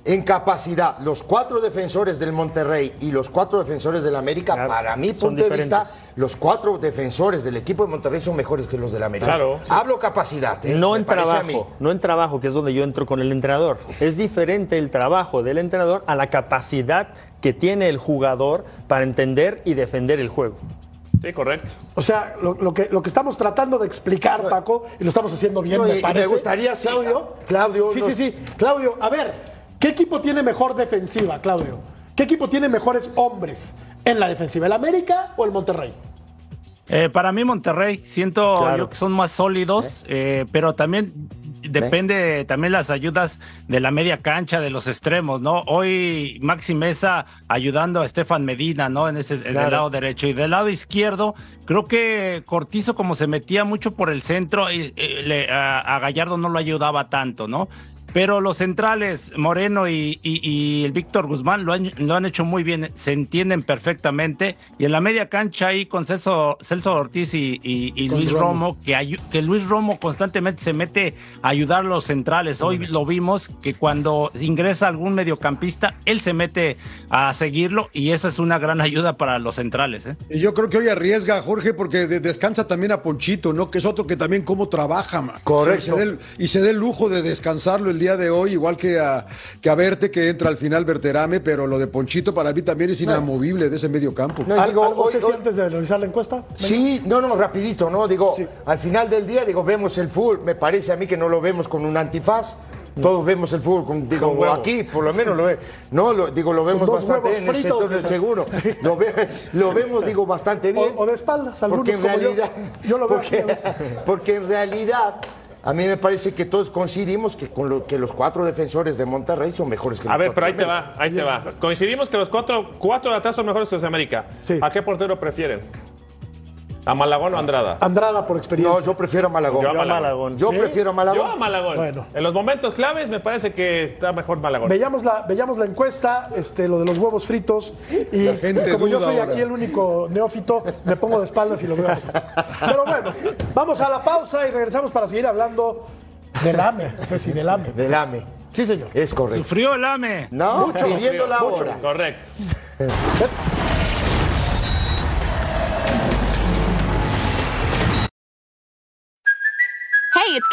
Speaker 7: En capacidad, los cuatro defensores del Monterrey y los cuatro defensores del América,
Speaker 6: Claro,
Speaker 7: para mi
Speaker 6: son
Speaker 7: punto de vista,
Speaker 6: diferentes.
Speaker 7: los cuatro defensores del equipo de Monterrey son mejores que los del América.
Speaker 4: Claro, sí.
Speaker 7: Hablo capacidad. ¿eh?
Speaker 6: No
Speaker 7: Me
Speaker 6: en trabajo, no en trabajo, que es donde yo entro con el entrenador. Es diferente el trabajo del entrenador a la capacidad que tiene el jugador para entender y defender el juego.
Speaker 4: Sí, correcto.
Speaker 1: O sea, lo, lo que, lo que estamos tratando de explicar, Paco, y lo estamos haciendo bien,
Speaker 7: No, y-
Speaker 1: me
Speaker 7: y
Speaker 1: parece.
Speaker 7: me gustaría, sí,
Speaker 1: Claudio.
Speaker 7: Claudio,
Speaker 1: Sí,
Speaker 7: nos-
Speaker 1: sí, sí. Claudio, a ver, ¿qué equipo tiene mejor defensiva, Claudio? ¿Qué equipo tiene mejores hombres en la defensiva? ¿El América o el Monterrey?
Speaker 5: Eh, para mí Monterrey, siento
Speaker 6: Claro.
Speaker 5: yo que son más sólidos, eh, pero también depende también las ayudas de la media cancha, de los extremos, ¿no? Hoy Maxi Mesa ayudando a Estefan Medina, ¿no? En ese en el lado derecho y del lado izquierdo, creo que Cortizo como se metía mucho por el centro, y, eh, le- a, a Gallardo no lo ayudaba tanto, ¿no? Pero los centrales, Moreno y, y- y el Víctor Guzmán, lo han, lo han hecho muy bien, se entienden perfectamente. Y en la media cancha ahí con Celso, Celso Ortiz y, y- y
Speaker 1: Con
Speaker 5: Luis
Speaker 1: Romo.
Speaker 5: Romo, que, Luis Romo constantemente se mete a ayudar a los centrales. Hoy lo vimos que cuando ingresa algún mediocampista, él se mete a seguirlo y esa es una gran ayuda para los centrales. ¿eh?
Speaker 3: Y yo creo que hoy arriesga, Jorge, porque de- descansa también a Ponchito, ¿no? Que es otro que también cómo trabaja.
Speaker 7: Correcto.
Speaker 3: Sí, y, se dé el, y se dé el lujo de descansarlo el día de hoy, igual que a, que a Verte, que entra al final Verterame, pero lo de Ponchito para mí también es inamovible de ese medio campo.
Speaker 7: No,
Speaker 1: ¿Al-
Speaker 7: digo,
Speaker 1: ¿Algo
Speaker 7: hoy- hoy-
Speaker 1: antes de realizar la encuesta?
Speaker 7: Sí, no, no, rapidito, ¿no? Digo,
Speaker 1: Sí.
Speaker 7: al final del día, digo, vemos el fútbol, me parece a mí que no lo vemos con un antifaz. Todos vemos el fútbol, con, digo,
Speaker 4: Con
Speaker 7: aquí por lo menos lo ve- no, lo, digo, lo vemos bastante en el
Speaker 1: fritos,
Speaker 7: sector del seguro. Lo, ve- lo vemos, digo, bastante bien.
Speaker 1: O, o de espaldas, algunos
Speaker 7: porque en
Speaker 1: como yo.
Speaker 7: realidad,
Speaker 1: Yo lo veo
Speaker 7: porque, porque en realidad a mí me parece que todos coincidimos que con lo que los cuatro defensores de Monterrey son mejores que
Speaker 4: A
Speaker 7: los
Speaker 4: ver,
Speaker 7: cuatro
Speaker 4: pero ahí
Speaker 7: de
Speaker 4: te va, ahí te va. Coincidimos que los cuatro, cuatro de atrás son mejores que los de América.
Speaker 1: Sí.
Speaker 4: ¿A qué portero prefieren? ¿A Malagón o Andrada?
Speaker 1: Andrada por experiencia.
Speaker 7: No, yo prefiero a Malagón.
Speaker 4: Yo a
Speaker 7: Yo,
Speaker 4: Malagón.
Speaker 1: ¿Sí?
Speaker 7: prefiero a Malagón.
Speaker 4: Yo a Malagón.
Speaker 1: Bueno.
Speaker 4: En los momentos claves me parece que está mejor Malagón.
Speaker 1: Veíamos la, veíamos la encuesta, este, lo de los huevos fritos, y, como yo soy
Speaker 3: ahora.
Speaker 1: aquí el único neófito, me pongo de espaldas y lo veo así. Pero bueno, vamos a la pausa y regresamos para seguir hablando del AME, Ceci, del AME.
Speaker 7: Del AME.
Speaker 1: Sí, señor.
Speaker 7: Es correcto.
Speaker 5: Sufrió el AME.
Speaker 7: No, pidiendo la
Speaker 4: Mucho.
Speaker 7: hora.
Speaker 4: Correcto.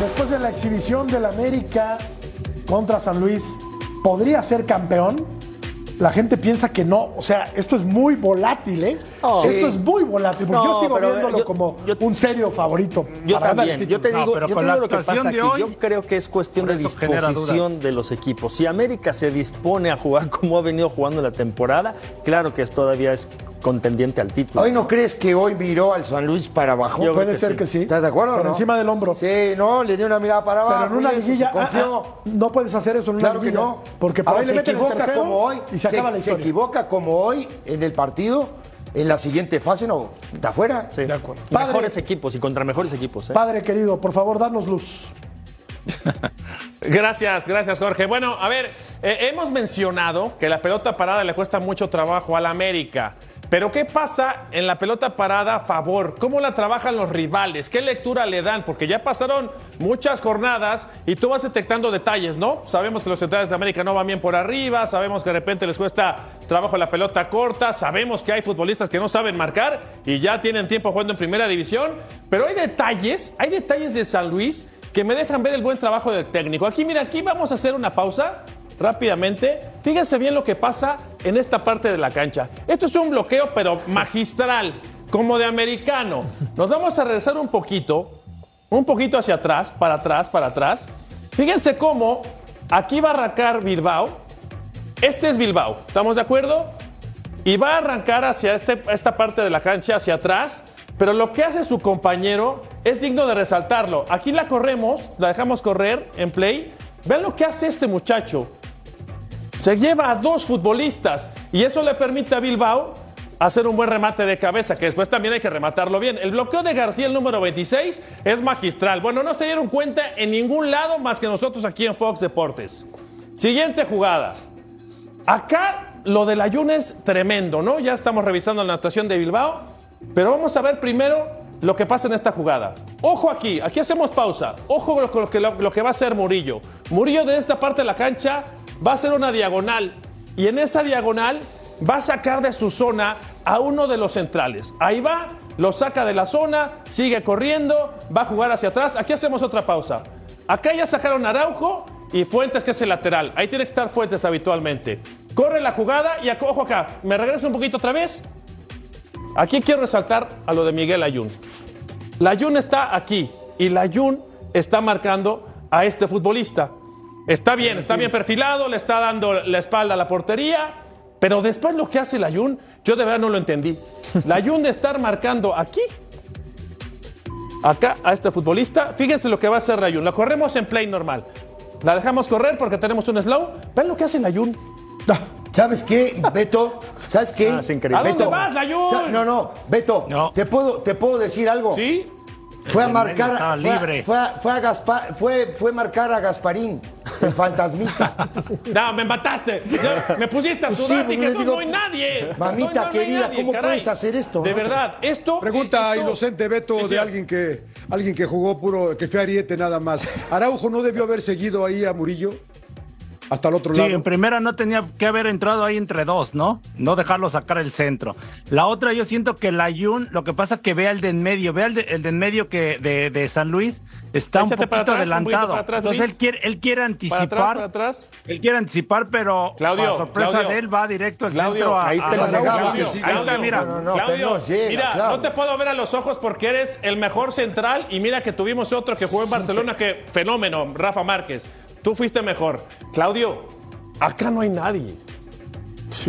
Speaker 1: Después de la exhibición del América contra San Luis, ¿podría ser campeón? La gente piensa que no. O sea, esto es muy volátil, ¿eh?
Speaker 6: No.
Speaker 1: esto
Speaker 6: Sí.
Speaker 1: es muy volátil, porque
Speaker 6: No,
Speaker 1: yo sigo
Speaker 6: eh,
Speaker 1: viéndolo
Speaker 6: yo-
Speaker 1: como
Speaker 6: yo-
Speaker 1: un serio favorito.
Speaker 6: Yo también, te.
Speaker 5: No,
Speaker 6: digo, yo te digo lo que pasa aquí.
Speaker 5: hoy,
Speaker 6: yo creo que es cuestión de disposición de los equipos. Si América se dispone a jugar como ha venido jugando la temporada, claro que es- todavía es contendiente al título.
Speaker 7: ¿Hoy no crees que hoy miró al San Luis para abajo?
Speaker 6: Yo-
Speaker 1: Puede
Speaker 6: que
Speaker 1: ser
Speaker 6: sí.
Speaker 1: que sí.
Speaker 7: ¿Estás de acuerdo?
Speaker 1: Por
Speaker 7: no?
Speaker 1: encima del hombro.
Speaker 7: Sí, no, le dio una mirada para abajo.
Speaker 1: Pero en una liguilla
Speaker 7: confió.
Speaker 1: ah, ah, no puedes hacer eso en una
Speaker 7: Claro que no.
Speaker 1: Porque por ahí le
Speaker 7: se
Speaker 1: el
Speaker 7: equivoca
Speaker 1: tercero
Speaker 7: como hoy.
Speaker 1: y se acaba la
Speaker 7: se equivoca como hoy en el partido, en la siguiente fase no, está afuera.
Speaker 6: Sí.
Speaker 1: De acuerdo. Padre-
Speaker 6: Mejores equipos y contra mejores equipos. ¿eh?
Speaker 1: Padre querido, por favor, danos luz.
Speaker 4: Gracias, gracias Jorge. Bueno, a ver, eh, hemos mencionado que la pelota parada le cuesta mucho trabajo al América. Pero ¿qué pasa en la pelota parada a favor? ¿Cómo la trabajan los rivales? ¿Qué lectura le dan? Porque ya pasaron muchas jornadas y tú vas detectando detalles, ¿no? Sabemos que los centrales de América no van bien por arriba, sabemos que de repente les cuesta trabajo la pelota corta, sabemos que hay futbolistas que no saben marcar y ya tienen tiempo jugando en primera división, pero hay detalles, hay detalles de San Luis que me dejan ver el buen trabajo del técnico. Aquí, mira, aquí vamos a hacer una pausa rápidamente. Fíjense bien lo que pasa en esta parte de la cancha. Esto es un bloqueo, pero magistral, como de americano. Nos vamos a regresar un poquito, un poquito hacia atrás, para atrás, para atrás. Fíjense cómo aquí va a arrancar Bilbao. Este es Bilbao, ¿estamos de acuerdo? Y va a arrancar hacia este- esta parte de la cancha, hacia atrás. Pero lo que hace su compañero es digno de resaltarlo. Aquí la corremos, la dejamos correr en play. Vean lo que hace este muchacho. Se lleva a dos futbolistas y eso le permite a Bilbao hacer un buen remate de cabeza, que después también hay que rematarlo bien. El bloqueo de García, el número 26, es magistral. Bueno, no se dieron cuenta en ningún lado más que nosotros aquí en Fox Deportes. Siguiente jugada. Acá lo del Ayun es tremendo, ¿no? Ya estamos revisando la natación de Bilbao, pero vamos a ver primero lo que pasa en esta jugada. Ojo aquí, aquí hacemos pausa. Ojo con lo, lo que va a hacer Murillo. Murillo de esta parte de la cancha va a hacer una diagonal y en esa diagonal va a sacar de su zona a uno de los centrales. Ahí va, lo saca de la zona, sigue corriendo, va a jugar hacia atrás. Aquí hacemos otra pausa. Acá ya sacaron Araujo y Fuentes, que es el lateral. Ahí tiene que estar Fuentes habitualmente. Corre la jugada y ojo acá. Me regreso un poquito otra vez. Aquí quiero resaltar a lo de Miguel Ayun. Layun está aquí y Layun está marcando a este futbolista. Está bien, está bien perfilado, le está dando la espalda a la portería, pero después lo que hace Layun, yo de verdad no lo entendí. Layun de estar marcando aquí, acá a este futbolista, fíjense lo que va a hacer Layun. La corremos en play normal. La dejamos correr porque tenemos un slow. Ven lo que hace Layun.
Speaker 7: ¿Sabes qué, Beto? ¿Sabes qué?
Speaker 6: Ah, es increíble.
Speaker 4: ¿A dónde
Speaker 7: Beto,
Speaker 4: vas, Layun?
Speaker 7: No, no, Beto,
Speaker 5: No.
Speaker 7: ¿te, puedo, ¿te puedo decir algo?
Speaker 4: ¿Sí?
Speaker 7: Fue a marcar, fue,
Speaker 5: libre.
Speaker 7: fue a, fue a Gaspar- fue, fue a marcar a Gasparín, el fantasmita.
Speaker 4: No, me mataste. Me pusiste a sudar
Speaker 7: sí,
Speaker 4: y
Speaker 7: pues
Speaker 4: que
Speaker 7: le
Speaker 4: tú
Speaker 7: digo,
Speaker 4: no hay nadie.
Speaker 7: mamita
Speaker 4: No, no, no
Speaker 7: querida, ¿cómo puedes hacer esto,
Speaker 4: De
Speaker 7: no?
Speaker 4: verdad, esto.
Speaker 3: Pregunta
Speaker 4: esto-
Speaker 3: inocente Beto
Speaker 4: Sí,
Speaker 3: de alguien que alguien que jugó puro, que fue ariete nada más. Araujo no debió haber seguido ahí a Murillo hasta el otro
Speaker 5: Sí,
Speaker 3: lado.
Speaker 5: en primera no tenía que haber entrado ahí entre dos, ¿no? No dejarlo sacar el centro. La otra, yo siento que la Jun, lo que pasa que vea el de en medio, vea el de, el de en medio que de, de San Luis, está
Speaker 4: Échate
Speaker 5: un poquito
Speaker 4: atrás, un poquito
Speaker 5: adelantado.
Speaker 4: atrás,
Speaker 5: Entonces él quiere, él quiere
Speaker 4: Para
Speaker 5: anticipar.
Speaker 4: atrás, para atrás.
Speaker 5: Él quiere anticipar, pero
Speaker 4: Claudio,
Speaker 5: para sorpresa
Speaker 4: Claudio.
Speaker 5: de él va directo al
Speaker 4: Claudio,
Speaker 5: centro a,
Speaker 6: ahí está
Speaker 5: a
Speaker 6: el
Speaker 3: sigue.
Speaker 5: Ahí está, mira.
Speaker 7: No, no, no,
Speaker 4: Claudio,
Speaker 7: pero no llega,
Speaker 4: mira,
Speaker 7: claro.
Speaker 4: no te puedo ver a los ojos porque eres el mejor central y mira que tuvimos otro que jugó en Barcelona que fenómeno, Rafa Márquez. Tú fuiste mejor. Claudio, acá no hay nadie.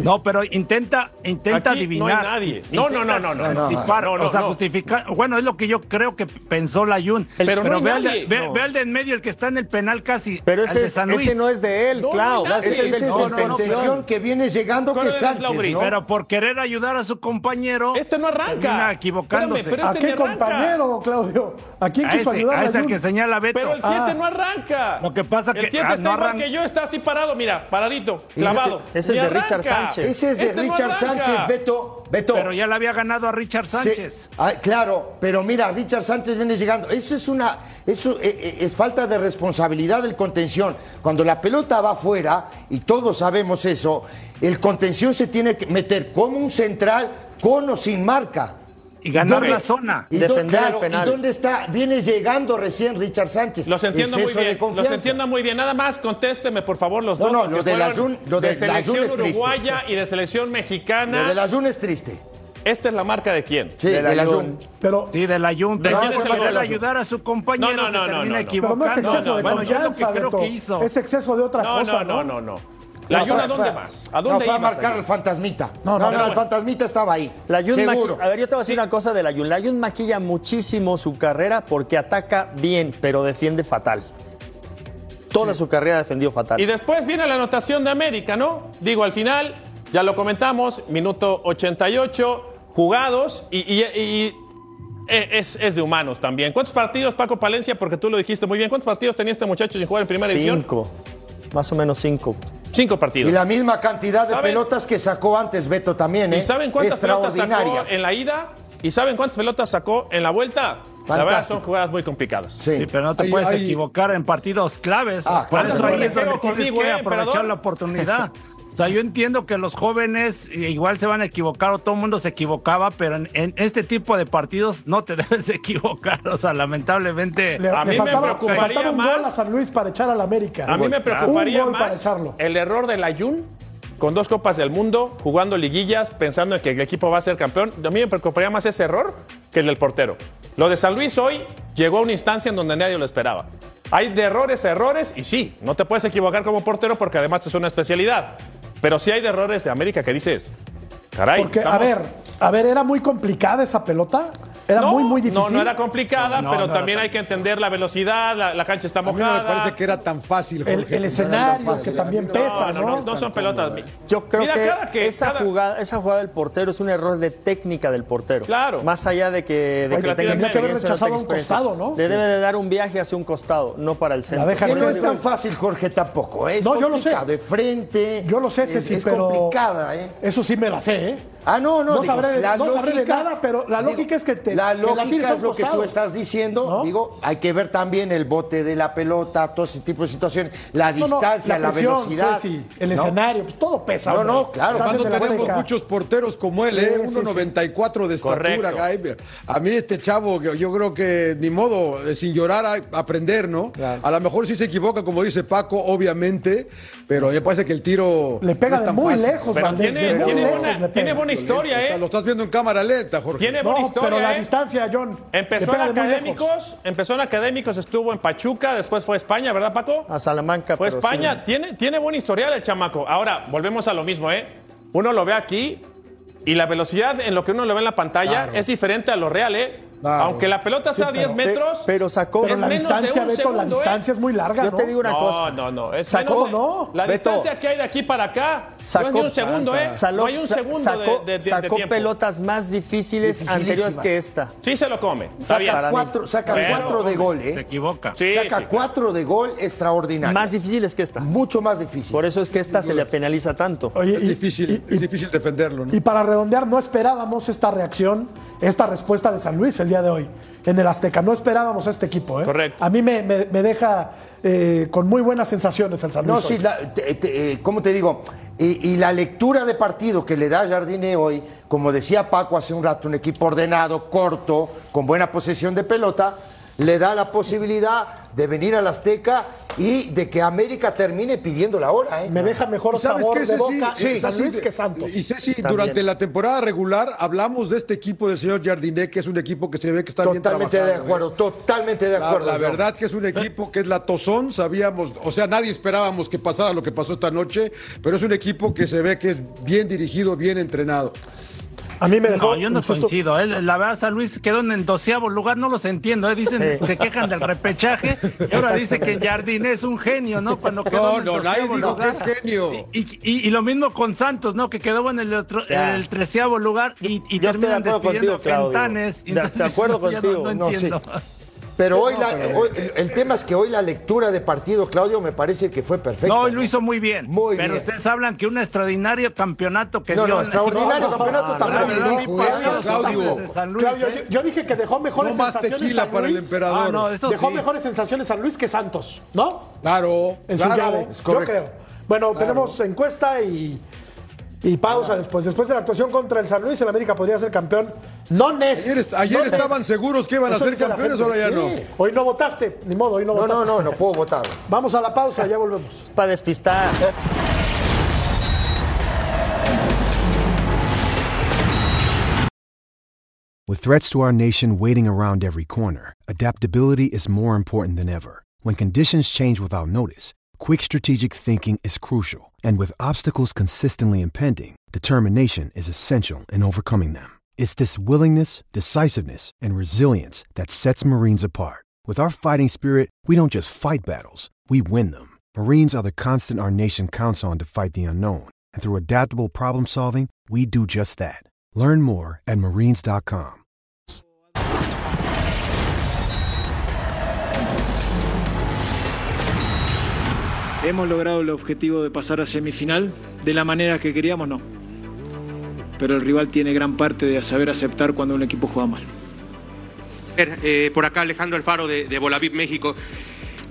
Speaker 5: No, pero intenta, intenta
Speaker 4: Aquí
Speaker 5: adivinar.
Speaker 4: no hay nadie. No, no, no, no, no.
Speaker 5: Anticipar,
Speaker 4: No, no,
Speaker 5: o sea,
Speaker 4: no.
Speaker 5: justificar. Bueno, es lo que yo creo que pensó la Jun.
Speaker 4: Pero no hay
Speaker 5: ve, al ve-
Speaker 4: No.
Speaker 5: ve al de en medio, el que está en el penal casi.
Speaker 6: Pero ese, es- ese no es de él,
Speaker 4: No, no
Speaker 6: Clau. ese es
Speaker 7: Ese es
Speaker 5: no,
Speaker 7: de
Speaker 5: no, no,
Speaker 7: contención que viene llegando
Speaker 4: ¿Cuál
Speaker 7: que Sánchez? ¿no?
Speaker 5: Pero por querer ayudar a su compañero.
Speaker 4: Este no arranca.
Speaker 5: termina equivocándose.
Speaker 4: Espérame, pero
Speaker 1: ¿A
Speaker 4: este
Speaker 1: qué compañero, Claudio? ¿A quién
Speaker 5: a
Speaker 1: quiso
Speaker 5: ese,
Speaker 1: ayudar
Speaker 5: a ese que señala Beto.
Speaker 4: Pero el 7
Speaker 1: Ah.
Speaker 4: no arranca.
Speaker 5: Lo que pasa que,
Speaker 4: El 7
Speaker 5: ah,
Speaker 4: está
Speaker 5: no
Speaker 4: igual
Speaker 5: arranca.
Speaker 4: que yo, está así parado, mira, paradito,
Speaker 7: Y
Speaker 4: clavado.
Speaker 6: ese es de Richard. Sánchez.
Speaker 7: Ese es de
Speaker 4: Este
Speaker 7: Richard. Sánchez, Beto. Beto.
Speaker 5: Pero ya le había ganado a Richard
Speaker 7: Sí,
Speaker 5: Sánchez.
Speaker 7: ah, claro, pero mira, Richard Sánchez viene llegando. Eso es una, eso eh, eh, es falta de responsabilidad del contención. Cuando la pelota va afuera, y todos sabemos eso, el contención se tiene que meter como un central, con o sin marca.
Speaker 5: Y ganar la zona.
Speaker 7: ¿Y,
Speaker 6: Defender el
Speaker 7: claro,
Speaker 6: penal.
Speaker 7: ¿y dónde está? Viene llegando recién Richard Sánchez.
Speaker 4: Los entiendo muy
Speaker 7: de
Speaker 4: bien, los
Speaker 7: confianza.
Speaker 4: entiendo muy bien. Nada más contésteme, por favor, los
Speaker 7: No,
Speaker 4: dos.
Speaker 7: no,
Speaker 4: porque
Speaker 7: lo de la Jun- lo de la
Speaker 4: selección
Speaker 7: Jun es triste.
Speaker 4: uruguaya y de selección mexicana.
Speaker 7: Lo de la Jun es triste.
Speaker 4: Esta es la marca de quién?
Speaker 7: Sí, de la, Jun.
Speaker 1: Pero,
Speaker 5: Sí, de la Jun.
Speaker 4: ¿De
Speaker 5: Pero
Speaker 4: quién
Speaker 5: por
Speaker 4: es el
Speaker 5: querer
Speaker 4: gol?
Speaker 5: ayudar a su compañero
Speaker 4: No, no, no,
Speaker 5: se
Speaker 4: no,
Speaker 5: termina
Speaker 4: no, no.
Speaker 1: pero no es exceso de
Speaker 5: bueno, yo lo que
Speaker 1: confianza,
Speaker 5: creo que hizo.
Speaker 1: Es exceso de otra
Speaker 4: No,
Speaker 1: cosa,
Speaker 4: no, no, no, no. La
Speaker 7: No,
Speaker 4: Jun, ¿a dónde vas? ¿A
Speaker 7: no,
Speaker 4: dónde
Speaker 7: fue a marcar al fantasmita.
Speaker 1: No,
Speaker 7: No,
Speaker 1: no,
Speaker 7: no, el
Speaker 1: bueno.
Speaker 7: fantasmita estaba ahí.
Speaker 6: La Jun
Speaker 7: Seguro.
Speaker 6: a ver, yo te voy a decir una cosa de la Jun. La Jun maquilla muchísimo su carrera porque ataca bien, pero defiende fatal. Toda su carrera defendió fatal.
Speaker 4: Y después viene la anotación de América, ¿no? Digo, al final, ya lo comentamos, minuto 88, jugados y, y- y- e- es, es de humanos también. ¿Cuántos partidos, Paco Palencia? Porque tú lo dijiste muy bien. ¿Cuántos partidos tenía este muchacho sin jugar en primera división?
Speaker 6: cinco. Más o menos cinco.
Speaker 4: Cinco partidos.
Speaker 7: Y la misma cantidad de
Speaker 4: ¿Saben?
Speaker 7: pelotas que sacó antes Beto también, ¿eh?
Speaker 4: ¿Y saben cuántas pelotas sacó
Speaker 7: Extraordinarias.
Speaker 4: en la ida? ¿Y saben cuántas pelotas sacó en la vuelta? La verdad son jugadas muy complicadas.
Speaker 7: Sí.
Speaker 5: Sí, pero no te puedes equivocar en partidos claves.
Speaker 7: Ah,
Speaker 5: Por
Speaker 7: claro,
Speaker 5: eso ahí
Speaker 7: le
Speaker 5: es donde
Speaker 4: pego
Speaker 5: tienes
Speaker 4: conmigo,
Speaker 5: que
Speaker 4: eh,
Speaker 5: aprovechar
Speaker 4: emperador.
Speaker 5: la oportunidad. O sea, yo entiendo que los jóvenes eh, igual se van a equivocar o todo el mundo se equivocaba, pero en, en este tipo de partidos no te debes de equivocar. O sea, lamentablemente.
Speaker 1: le,
Speaker 4: A mí me
Speaker 1: faltaba, le
Speaker 4: preocuparía
Speaker 1: faltaba un gol
Speaker 4: más-
Speaker 1: a San Luis para echar al América.
Speaker 4: A mí me preocuparía
Speaker 1: gol
Speaker 4: más
Speaker 1: echarlo.
Speaker 4: el error del Ayun con dos copas del mundo, jugando liguillas, pensando en que el equipo va a ser campeón. A mí me preocuparía más ese error que el del portero. Lo de San Luis hoy llegó a una instancia en donde nadie lo esperaba. Hay de errores a errores y sí, no te puedes equivocar como portero porque además es una especialidad. Pero sí hay de errores de América que dices, caray.
Speaker 1: Porque, a ver, a ver, ¿era muy complicada esa pelota? Era
Speaker 4: No,
Speaker 1: muy, muy difícil.
Speaker 4: No, no era complicada,
Speaker 5: No,
Speaker 4: pero
Speaker 5: no
Speaker 4: también hay que entender la velocidad, la, la cancha está
Speaker 3: A mí no
Speaker 4: mojada.
Speaker 3: me parece que era tan fácil,
Speaker 1: El,
Speaker 3: Jorge.
Speaker 1: el escenario
Speaker 3: fácil.
Speaker 1: que también
Speaker 4: No,
Speaker 1: pesa,
Speaker 4: no,
Speaker 1: ¿no?
Speaker 4: no, no son pelotas.
Speaker 6: Yo creo
Speaker 4: Mira,
Speaker 6: que,
Speaker 4: cada que-
Speaker 6: esa,
Speaker 4: cada-
Speaker 6: jugada, esa jugada del portero es un error de técnica del portero.
Speaker 4: Claro.
Speaker 6: Más allá de que, de
Speaker 4: Oye,
Speaker 6: que
Speaker 4: la
Speaker 6: tenga
Speaker 4: que haber
Speaker 1: rechazado un costado, ¿no?
Speaker 6: Le
Speaker 1: Sí.
Speaker 6: debe de dar un viaje hacia un costado, no para el centro.
Speaker 1: deja
Speaker 7: Que no es tan fácil, Jorge, tampoco. ¿eh? Es
Speaker 1: No, yo lo sé.
Speaker 7: de frente.
Speaker 1: Yo lo sé,
Speaker 7: es,
Speaker 1: Ceci,
Speaker 7: es complicada, ¿eh?
Speaker 1: Eso sí me la sé, ¿eh?
Speaker 7: Ah, no, no,
Speaker 1: No sabré, de-
Speaker 7: la
Speaker 1: nada, pero la lógica es que te
Speaker 7: La lógica es lo que tú estás diciendo.
Speaker 1: ¿No?
Speaker 7: Digo, hay que ver también el bote de la pelota, todo ese tipo de situaciones, la
Speaker 1: No, no,
Speaker 7: distancia, la,
Speaker 1: presión,
Speaker 7: velocidad.
Speaker 1: El
Speaker 7: ¿no?
Speaker 1: escenario, pues todo pesa.
Speaker 7: No, no, claro,
Speaker 3: Cuando tenemos muchos porteros como él, ¿eh?
Speaker 1: Sí, sí,
Speaker 3: 1.94 de estatura. Jaime. A mí este chavo, que yo creo que ni modo, eh, sin llorar, aprender, ¿no? A lo mejor sí se equivoca, como dice Paco, obviamente, pero me parece que el tiro
Speaker 1: Le pega
Speaker 3: no es
Speaker 1: de
Speaker 3: tan
Speaker 1: muy
Speaker 3: fácil.
Speaker 1: lejos,
Speaker 4: Pero
Speaker 1: Valdés,
Speaker 4: tiene,
Speaker 1: de
Speaker 4: tiene
Speaker 1: lejos
Speaker 4: buena,
Speaker 1: le
Speaker 4: tiene
Speaker 1: pega.
Speaker 4: buena historia, ¿eh?
Speaker 3: Lo estás viendo en cámara lenta, Jorge.
Speaker 4: Tiene
Speaker 1: No,
Speaker 4: buena historia,
Speaker 1: pero la
Speaker 4: ¿eh?
Speaker 1: distancia, John.
Speaker 4: Empezó en académicos, empezó en académicos, estuvo en Pachuca, después fue a España, ¿verdad, Paco?
Speaker 6: A Salamanca.
Speaker 4: Fue a España,
Speaker 6: sí.
Speaker 4: tiene, tiene buen historial el chamaco. Ahora, volvemos a lo mismo, ¿eh? Uno lo ve aquí y la velocidad en lo que uno lo ve en la pantalla es diferente a lo real, ¿eh? Aunque la pelota sea
Speaker 1: Sí,
Speaker 4: 10
Speaker 1: pero-
Speaker 4: metros.
Speaker 6: Pero sacó.
Speaker 1: Pero
Speaker 4: es
Speaker 1: la distancia, Beto, la
Speaker 4: ¿eh?
Speaker 1: distancia es muy larga,
Speaker 6: Yo
Speaker 1: ¿no?
Speaker 6: te digo una
Speaker 4: no,
Speaker 6: cosa.
Speaker 4: no, no. Es
Speaker 6: Sacó-
Speaker 4: de-
Speaker 1: no.
Speaker 4: La
Speaker 6: Beto.
Speaker 4: distancia que hay de aquí para acá no
Speaker 6: Sacó-
Speaker 4: es un segundo, ¿eh?
Speaker 6: Saló-
Speaker 4: no hay un segundo de-
Speaker 6: sacó,
Speaker 4: de, de- de
Speaker 6: sacó pelotas más difíciles anteriores que esta.
Speaker 4: Sí se lo come.
Speaker 7: Saca cuatro, saca
Speaker 4: Pero-
Speaker 7: cuatro de gol,
Speaker 5: Se
Speaker 7: ¿eh?
Speaker 5: equivoca.
Speaker 4: Sí,
Speaker 7: saca
Speaker 4: sí,
Speaker 7: cuatro de gol extraordinario.
Speaker 6: Más difíciles que esta.
Speaker 7: Mucho más difícil.
Speaker 6: Por eso es que esta se le penaliza tanto.
Speaker 1: Oye,
Speaker 3: Es
Speaker 1: y-
Speaker 3: difícil, es difícil defenderlo, ¿no?
Speaker 1: Y para redondear, no esperábamos esta reacción, esta respuesta de San Luis el día de hoy en el Azteca. No esperábamos a este equipo. ¿eh?
Speaker 4: Correcto.
Speaker 1: A mí me, me- me deja eh, con muy buenas sensaciones el San Luis.
Speaker 7: No, sí,
Speaker 1: hoy.
Speaker 7: la- te- te- eh, ¿cómo te digo? Y, y la lectura de partido que le da Jardine hoy, como decía Paco hace un rato, un equipo ordenado, corto, con buena posesión de pelota, le da la posibilidad de venir al Azteca y de que América termine pidiendo la hora. ¿eh?
Speaker 1: me deja mejor
Speaker 3: ¿Y sabes
Speaker 1: sabor
Speaker 3: qué,
Speaker 1: de boca
Speaker 3: Sí,
Speaker 1: San
Speaker 3: Ceci,
Speaker 1: Luis que Santos.
Speaker 3: Y Ceci,
Speaker 6: También.
Speaker 3: durante la temporada regular hablamos de este equipo del señor Jardiné, que es un equipo que se ve que está bien
Speaker 7: Totalmente de
Speaker 3: ¿eh?
Speaker 7: acuerdo, totalmente de
Speaker 3: La,
Speaker 7: acuerdo.
Speaker 3: la
Speaker 7: John.
Speaker 3: verdad que es un equipo que es la tozón, sabíamos, o sea, nadie esperábamos que pasara lo que pasó esta noche, pero es un equipo que se ve que es bien dirigido, bien entrenado.
Speaker 1: A mí me dejó.
Speaker 5: No, yo no coincido. ¿eh? La verdad, San Luis quedó en el doceavo lugar, no los entiendo. ¿eh? Dicen, se quejan del repechaje y ahora dice que Jardín es un genio, ¿no? Cuando quedó
Speaker 3: No,
Speaker 5: en el
Speaker 3: no, nadie
Speaker 5: doceavo
Speaker 3: dijo que
Speaker 5: lugar.
Speaker 3: es genio.
Speaker 5: Y, y- y lo mismo con Santos, ¿no? Que quedó en el, otro-
Speaker 6: Ya.
Speaker 5: el treceavo lugar y, y
Speaker 6: Yo estoy de
Speaker 5: terminan
Speaker 6: acuerdo
Speaker 5: despidiendo
Speaker 6: contigo, Claudio.
Speaker 5: a Fentanes.
Speaker 6: De- de acuerdo contigo.
Speaker 5: No,
Speaker 7: No, sí. Pero hoy, la- hoy- el, tema es que hoy la lectura de partido, Claudio, me parece que fue perfecta.
Speaker 5: No, y lo hizo muy bien.
Speaker 7: Muy
Speaker 5: pero
Speaker 7: bien.
Speaker 5: ustedes hablan que un extraordinario campeonato que
Speaker 7: No,
Speaker 5: dio
Speaker 7: no,
Speaker 5: en-
Speaker 7: extraordinario campeonato tampoco.
Speaker 3: No, Claudio.
Speaker 5: San Luis,
Speaker 1: Claudio,
Speaker 5: ¿eh?
Speaker 1: yo, yo dije que dejó mejores
Speaker 3: No más
Speaker 1: sensaciones
Speaker 3: tequila
Speaker 1: San
Speaker 3: para el
Speaker 1: Luis.
Speaker 3: emperador.
Speaker 5: Ah, no, eso
Speaker 1: Dejó
Speaker 5: sí.
Speaker 1: mejores sensaciones San Luis que Santos, ¿no?
Speaker 3: Claro,
Speaker 1: En su
Speaker 3: claro.
Speaker 1: llave.
Speaker 3: Es
Speaker 1: Yo creo. Bueno, tenemos encuesta y, y pausa después. Después de la actuación contra el San Luis, el América podría ser campeón. No Nes.
Speaker 3: Ayer, est- ayer
Speaker 1: no nes.
Speaker 3: estaban seguros que iban a ser campeones, ahora ya
Speaker 1: Sí.
Speaker 3: no.
Speaker 1: Hoy no votaste, ni modo, hoy no,
Speaker 7: No,
Speaker 1: votaste.
Speaker 7: no, no, no puedo votar.
Speaker 1: Vamos a la pausa, ya volvemos.
Speaker 6: Es para despistar.
Speaker 8: With threats to our nation waiting around every corner, adaptability is more important than ever. When conditions change without notice, quick strategic thinking is crucial. And with obstacles consistently impending, determination is essential in overcoming them. It's this willingness, decisiveness, and resilience that sets Marines apart. With our fighting spirit, we don't just fight battles, we win them. Marines are the constant our nation counts on to fight the unknown. And through adaptable problem solving, we do just that. Learn more at marines.com.
Speaker 9: ¿Hemos logrado el objetivo de pasar a semifinal? De la manera que queríamos, no. Pero el rival tiene gran parte de saber aceptar cuando un equipo juega mal.
Speaker 10: Eh, por acá Alejandro Alfaro de, de México.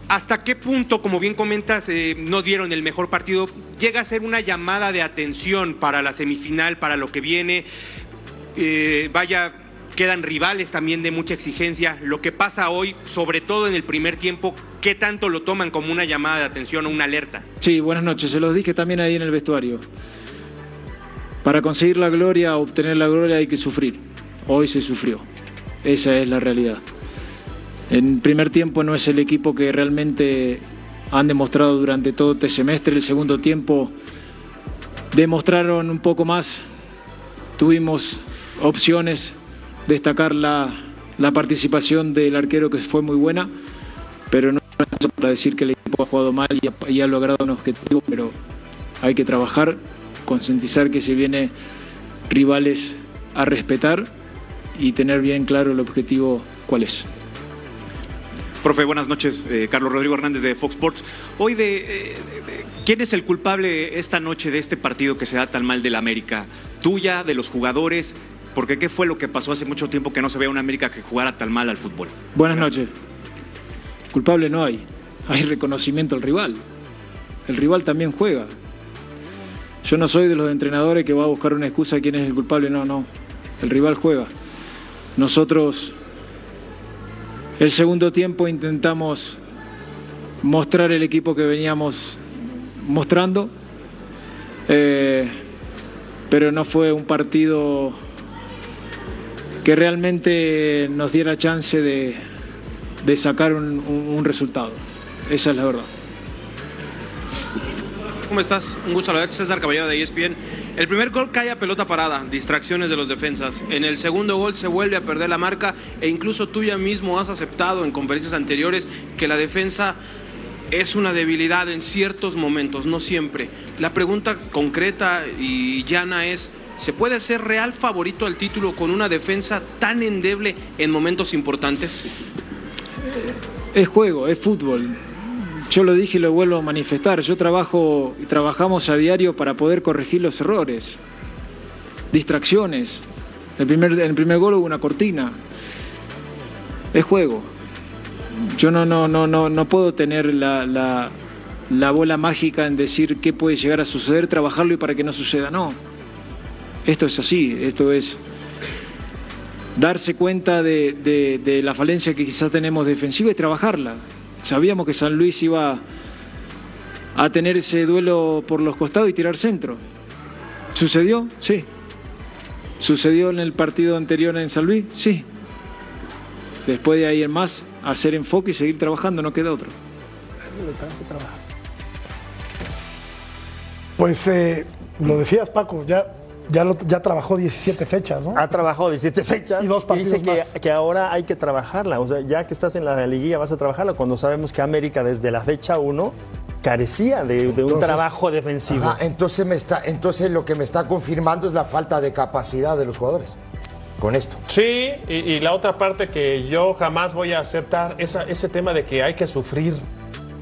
Speaker 10: ¿Hasta qué punto, como bien comentas, eh, no dieron el mejor partido? ¿Llega a ser una llamada de atención para la semifinal, para lo que viene? Eh, vaya, quedan rivales también de mucha exigencia. Lo que pasa hoy, sobre todo en el primer tiempo, ¿qué tanto lo toman como una llamada de atención o una alerta?
Speaker 9: Sí, buenas noches. Se los dije también ahí en el vestuario. Para conseguir la gloria, obtener la gloria hay que sufrir. Hoy se sufrió. Esa es la realidad. En primer tiempo no es el equipo que realmente han demostrado durante todo este semestre. El segundo tiempo demostraron un poco más. Tuvimos opciones. Destacar la, la participación del arquero que fue muy buena, pero no es para decir que el equipo ha jugado mal y ha, y ha logrado un objetivo, pero hay que trabajar, concientizar que se viene rivales a respetar y tener bien claro el objetivo cuál es.
Speaker 11: Profe, buenas noches. Eh, Carlos Rodrigo Hernández de Fox Sports. Hoy, de, eh, de- ¿quién es el culpable esta noche de este partido que se da tan mal del América? ¿Tuya, de los jugadores? Porque ¿qué fue lo que pasó hace mucho tiempo que no se veía una América que jugara tan mal al fútbol?
Speaker 9: Buenas noches. Culpable no hay. Hay reconocimiento al rival. El rival también juega. Yo no soy de los entrenadores que va a buscar una excusa a quién es el culpable. No, no. El rival juega. Nosotros, el segundo tiempo, intentamos mostrar el equipo que veníamos mostrando. Eh, pero no fue un partido que realmente nos diera chance de, de sacar un, un- resultado. Esa es la verdad.
Speaker 12: ¿Cómo estás? Un gusto, la César Caballero de ESPN. El primer gol cae a pelota parada, distracciones de los defensas. En el segundo gol se vuelve a perder la marca e incluso tú ya mismo has aceptado en conferencias anteriores que la defensa es una debilidad en ciertos momentos, no siempre. La pregunta concreta y llana es, ¿se puede ser real favorito al título con una defensa tan endeble en momentos importantes?
Speaker 9: Es juego, es fútbol. Yo lo dije y lo vuelvo a manifestar. Yo trabajo y trabajamos a diario para poder corregir los errores. Distracciones. El primer, el primer gol hubo una cortina. Es juego. Yo no, no, no, no, no puedo tener la, la, la bola mágica en decir qué puede llegar a suceder, trabajarlo y para que no suceda. No. Esto es así. Esto es darse cuenta de, la falencia que quizás tenemos defensiva y trabajarla. Sabíamos que San Luis iba a tener ese duelo por los costados y tirar centro. ¿Sucedió? Sí. ¿Sucedió en el partido anterior en San Luis? Sí. Después de ahí en más, hacer enfoque y seguir trabajando, no queda otro.
Speaker 1: Pues eh, lo decías, Paco, ya, ya, lo- ya trabajó 17 fechas, ¿no?
Speaker 6: Ha trabajado 17 fechas
Speaker 1: Y dos partidos
Speaker 6: dice que,
Speaker 1: más.
Speaker 6: que ahora hay que trabajarla. O sea, ya que estás en la liguilla vas a trabajarla cuando sabemos que América desde la fecha 1 carecía de, de un trabajo defensivo.
Speaker 7: Ajá, entonces, me está, entonces lo que me está confirmando es la falta de capacidad de los jugadores. Con esto.
Speaker 4: Sí, y, y la otra parte que yo jamás voy a aceptar, esa, ese tema de que hay que sufrir.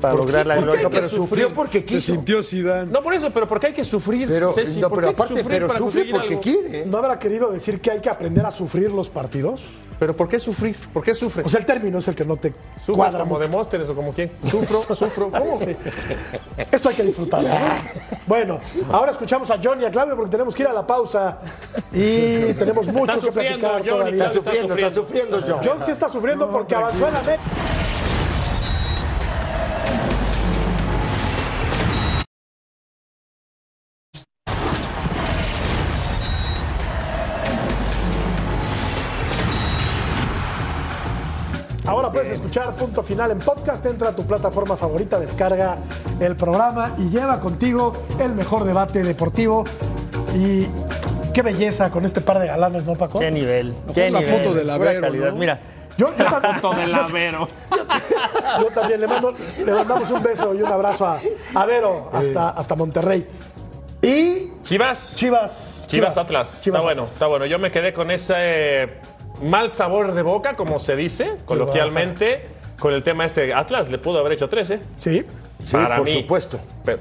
Speaker 6: Para
Speaker 4: ¿Por
Speaker 6: lograr
Speaker 4: qué?
Speaker 6: la
Speaker 4: ¿Por
Speaker 6: gloria.
Speaker 7: Pero sufrió porque
Speaker 3: Se
Speaker 7: quiso.
Speaker 3: sintió Zidane.
Speaker 4: No por eso, pero porque hay que sufrir.
Speaker 7: Pero,
Speaker 4: Ceci?
Speaker 7: no,
Speaker 4: ¿Por
Speaker 7: pero aparte,
Speaker 4: sufrir
Speaker 7: pero
Speaker 4: para
Speaker 7: sufre porque
Speaker 4: algo?
Speaker 7: quiere. ¿eh?
Speaker 1: ¿No habrá querido decir que hay que aprender a sufrir los partidos?
Speaker 4: ¿Pero por qué sufrir? ¿Por qué sufre?
Speaker 1: O sea, el término es el que no te
Speaker 4: ¿Sufres
Speaker 1: cuadra
Speaker 4: como
Speaker 1: mucho.
Speaker 4: Demóstenes o como quién? ¿Sufro? ¿Sufro? ¿Cómo?
Speaker 1: Sí. Esto hay que disfrutarlo. ¿no? Bueno, ahora escuchamos a John y a Claudio porque tenemos que ir a la pausa y tenemos mucho
Speaker 4: Está
Speaker 1: que platicar todavía.
Speaker 7: Está sufriendo, está sufriendo, John.
Speaker 1: John sí está sufriendo porque avanzó en la meta. Escuchar punto final en podcast. Entra a tu plataforma favorita, descarga el programa y lleva contigo el mejor debate deportivo. Y qué belleza con este par de galanes, ¿no, Paco?
Speaker 6: Qué nivel. Qué
Speaker 3: la
Speaker 6: nivel.
Speaker 3: foto del Avero. ¿no?
Speaker 6: Mira,
Speaker 1: Yo, yo también,
Speaker 4: Foto del Avero.
Speaker 1: yo también le, mando, le mandamos un beso y un abrazo a, a Vero hasta, hasta Monterrey. Y
Speaker 4: Chivas.
Speaker 1: Chivas.
Speaker 4: Chivas Atlas.
Speaker 1: Chivas
Speaker 4: está bueno,
Speaker 1: Atlas.
Speaker 4: está bueno. Yo me quedé con ese eh, mal sabor de boca, como se dice coloquialmente, con el tema este. Atlas le pudo haber hecho 13.
Speaker 1: Sí.
Speaker 7: Sí,
Speaker 4: Para
Speaker 7: por
Speaker 4: mí.
Speaker 7: supuesto.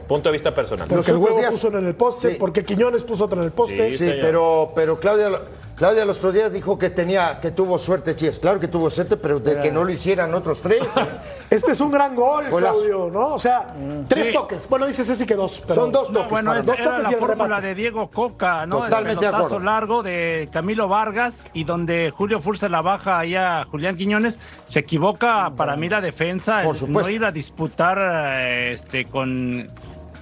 Speaker 4: Punto de vista personal.
Speaker 1: Porque el
Speaker 7: otros
Speaker 1: huevo
Speaker 7: días-
Speaker 1: puso uno en el poste,
Speaker 7: Sí.
Speaker 1: porque Quiñones puso otro en el poste.
Speaker 4: Sí,
Speaker 7: Sí, pero, pero Claudia, Claudia los otros días dijo que tenía, que tuvo suerte Chivas. Claro que tuvo suerte, pero de que no lo hicieran otros tres.
Speaker 1: Este es un gran gol,
Speaker 7: Golazo.
Speaker 1: Claudio, ¿no? O sea, tres
Speaker 5: Sí.
Speaker 1: toques. Bueno, dice Ceci que dos. Pero
Speaker 7: Son dos
Speaker 5: No,
Speaker 7: toques
Speaker 5: bueno,
Speaker 7: para
Speaker 5: esa
Speaker 1: dos
Speaker 5: era
Speaker 1: toques
Speaker 5: la
Speaker 1: y el
Speaker 5: fórmula
Speaker 1: remate.
Speaker 5: de Diego Coca, ¿no?
Speaker 7: Totalmente
Speaker 5: el
Speaker 7: de
Speaker 5: pelotazo
Speaker 7: acuerdo.
Speaker 5: largo de Camilo Vargas y donde Julio Furse la baja ahí a Julián Quiñones. Se equivoca para mí la defensa,
Speaker 7: Por
Speaker 5: el
Speaker 7: supuesto.
Speaker 5: no ir a disputar eh, este con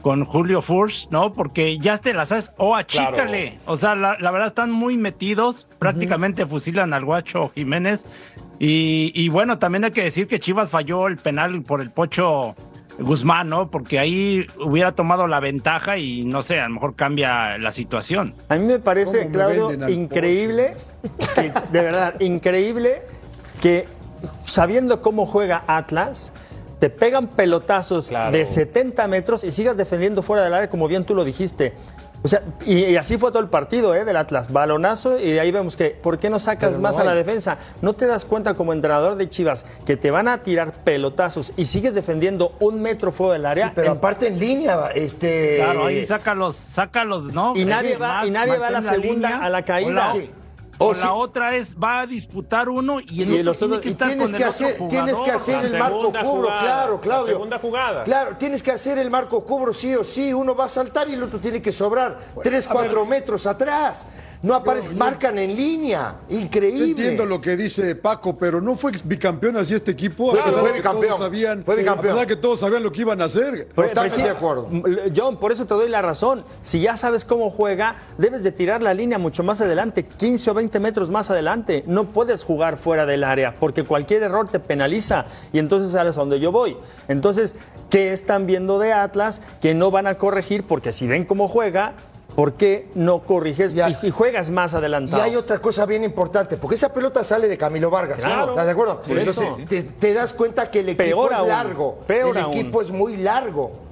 Speaker 5: con Julio Furch, ¿no? Porque ya te la sabes, o achícale. O sea, la, la verdad están muy metidos, prácticamente fusilan al guacho Jiménez. Y, y bueno, también hay que decir que Chivas falló el penal por el pocho Guzmán, ¿no? Porque ahí hubiera tomado la ventaja y no sé, a lo mejor cambia la situación.
Speaker 6: A mí me parece,
Speaker 3: ¿Cómo me
Speaker 6: Claudio, increíble, que, de verdad, increíble que sabiendo cómo juega Atlas, te pegan pelotazos
Speaker 4: Claro.
Speaker 6: de 70 metros y sigas defendiendo fuera del área, como bien tú lo dijiste. O sea, y, y así fue todo el partido ¿eh? del Atlas. Balonazo y de ahí vemos que, ¿por qué no sacas
Speaker 7: no
Speaker 6: más a la defensa? ¿No te das cuenta como entrenador de Chivas que te van a tirar pelotazos y sigues defendiendo un metro fuera del área?
Speaker 7: Sí, pero
Speaker 6: En-
Speaker 7: aparte en línea, este.
Speaker 5: Claro, ahí sácalos, sácalos, ¿no?
Speaker 6: Y nadie
Speaker 5: Sí,
Speaker 6: va-
Speaker 5: más,
Speaker 6: y nadie va a la segunda,
Speaker 5: línea.
Speaker 6: a la caída.
Speaker 5: O la,
Speaker 6: Sí.
Speaker 5: O
Speaker 7: O
Speaker 5: la otra es, va a disputar uno y el
Speaker 6: Y
Speaker 5: otro
Speaker 6: los
Speaker 5: tiene
Speaker 6: otros-
Speaker 5: que estar
Speaker 7: tienes
Speaker 5: con
Speaker 7: que,
Speaker 5: el otro
Speaker 7: hacer, tienes que hacer
Speaker 4: La
Speaker 7: el marco cubro, claro,
Speaker 4: la
Speaker 7: Claudio.
Speaker 4: segunda jugada.
Speaker 7: Claro, tienes que hacer el marco cubro sí o sí. Uno va a saltar y el otro tiene que sobrar 3, 4 metros atrás. No aparece, marcan en línea.
Speaker 3: Yo
Speaker 7: Increíble.
Speaker 3: entiendo lo que dice Paco, pero no fue bicampeón así este equipo.
Speaker 7: Fue-
Speaker 3: a pesar
Speaker 7: fue
Speaker 3: de que
Speaker 7: bicampeón.
Speaker 3: Todos sabían,
Speaker 7: Fue bicampeón.
Speaker 3: A pesar de que todos sabían lo que iban a hacer.
Speaker 6: Pero-
Speaker 7: Totalmente
Speaker 6: pero sí,
Speaker 7: de acuerdo.
Speaker 6: John, por eso te doy la razón. Si ya sabes cómo juega, debes de tirar la línea mucho más adelante, 15 o 20 metros más adelante. No puedes jugar fuera del área, porque cualquier error te penaliza. Y entonces sabes a dónde yo voy. Entonces, ¿qué están viendo de Atlas que no van a corregir? Porque si ven cómo juega, ¿por qué no corriges
Speaker 7: Ya.
Speaker 6: y, y juegas más
Speaker 7: Y
Speaker 6: adelantado?
Speaker 7: hay otra cosa bien importante, porque esa pelota sale de Camilo Vargas.
Speaker 6: Claro.
Speaker 7: ¿Estás de acuerdo? Entonces, te, te das cuenta que el equipo
Speaker 6: Peor
Speaker 7: es
Speaker 6: aún.
Speaker 7: largo.
Speaker 6: Peor
Speaker 7: el
Speaker 6: aún.
Speaker 7: equipo es muy largo.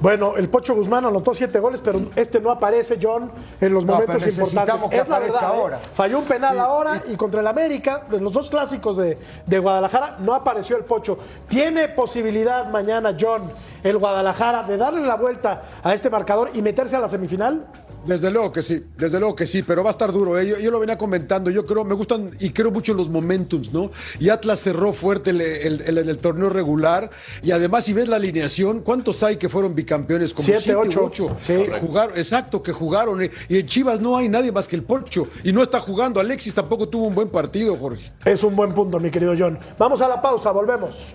Speaker 1: Bueno, el Pocho Guzmán anotó siete goles, pero este no aparece, John, en los momentos importantes.
Speaker 7: que
Speaker 1: Es la verdad, ¿eh?
Speaker 7: ahora.
Speaker 1: Falló un penal ahora y contra el América, en los dos clásicos de, de Guadalajara, no apareció el Pocho. ¿Tiene posibilidad mañana, John, el Guadalajara, de darle la vuelta a este marcador y meterse a la semifinal?
Speaker 3: Desde luego que sí, desde luego que sí, pero va a estar duro. ¿eh? Yo, yo lo venía comentando, yo creo, me gustan y creo mucho en los momentums, ¿no? Y Atlas cerró fuerte el, el- el- el torneo regular y además si ves la alineación, ¿cuántos hay que fueron bicampeones? Como
Speaker 1: Siete,
Speaker 3: siete,
Speaker 1: ocho.
Speaker 3: ocho,
Speaker 1: Sí.
Speaker 3: que jugaron, exacto, que jugaron. ¿eh? Y en Chivas no hay nadie más que el Pocho y no está jugando. Alexis tampoco tuvo un buen partido, Jorge.
Speaker 1: Es un buen punto, mi querido John. Vamos a la pausa, volvemos.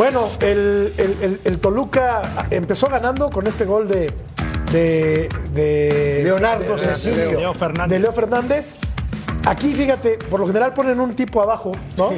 Speaker 1: Bueno, el, el- el- el Toluca empezó ganando con este gol de. de, de-
Speaker 7: Leonardo
Speaker 1: de-
Speaker 7: Cecilio.
Speaker 5: Leo Fernández.
Speaker 1: de Leo Fernández. Aquí, fíjate, por lo general ponen un tipo abajo, ¿no?
Speaker 7: Sí.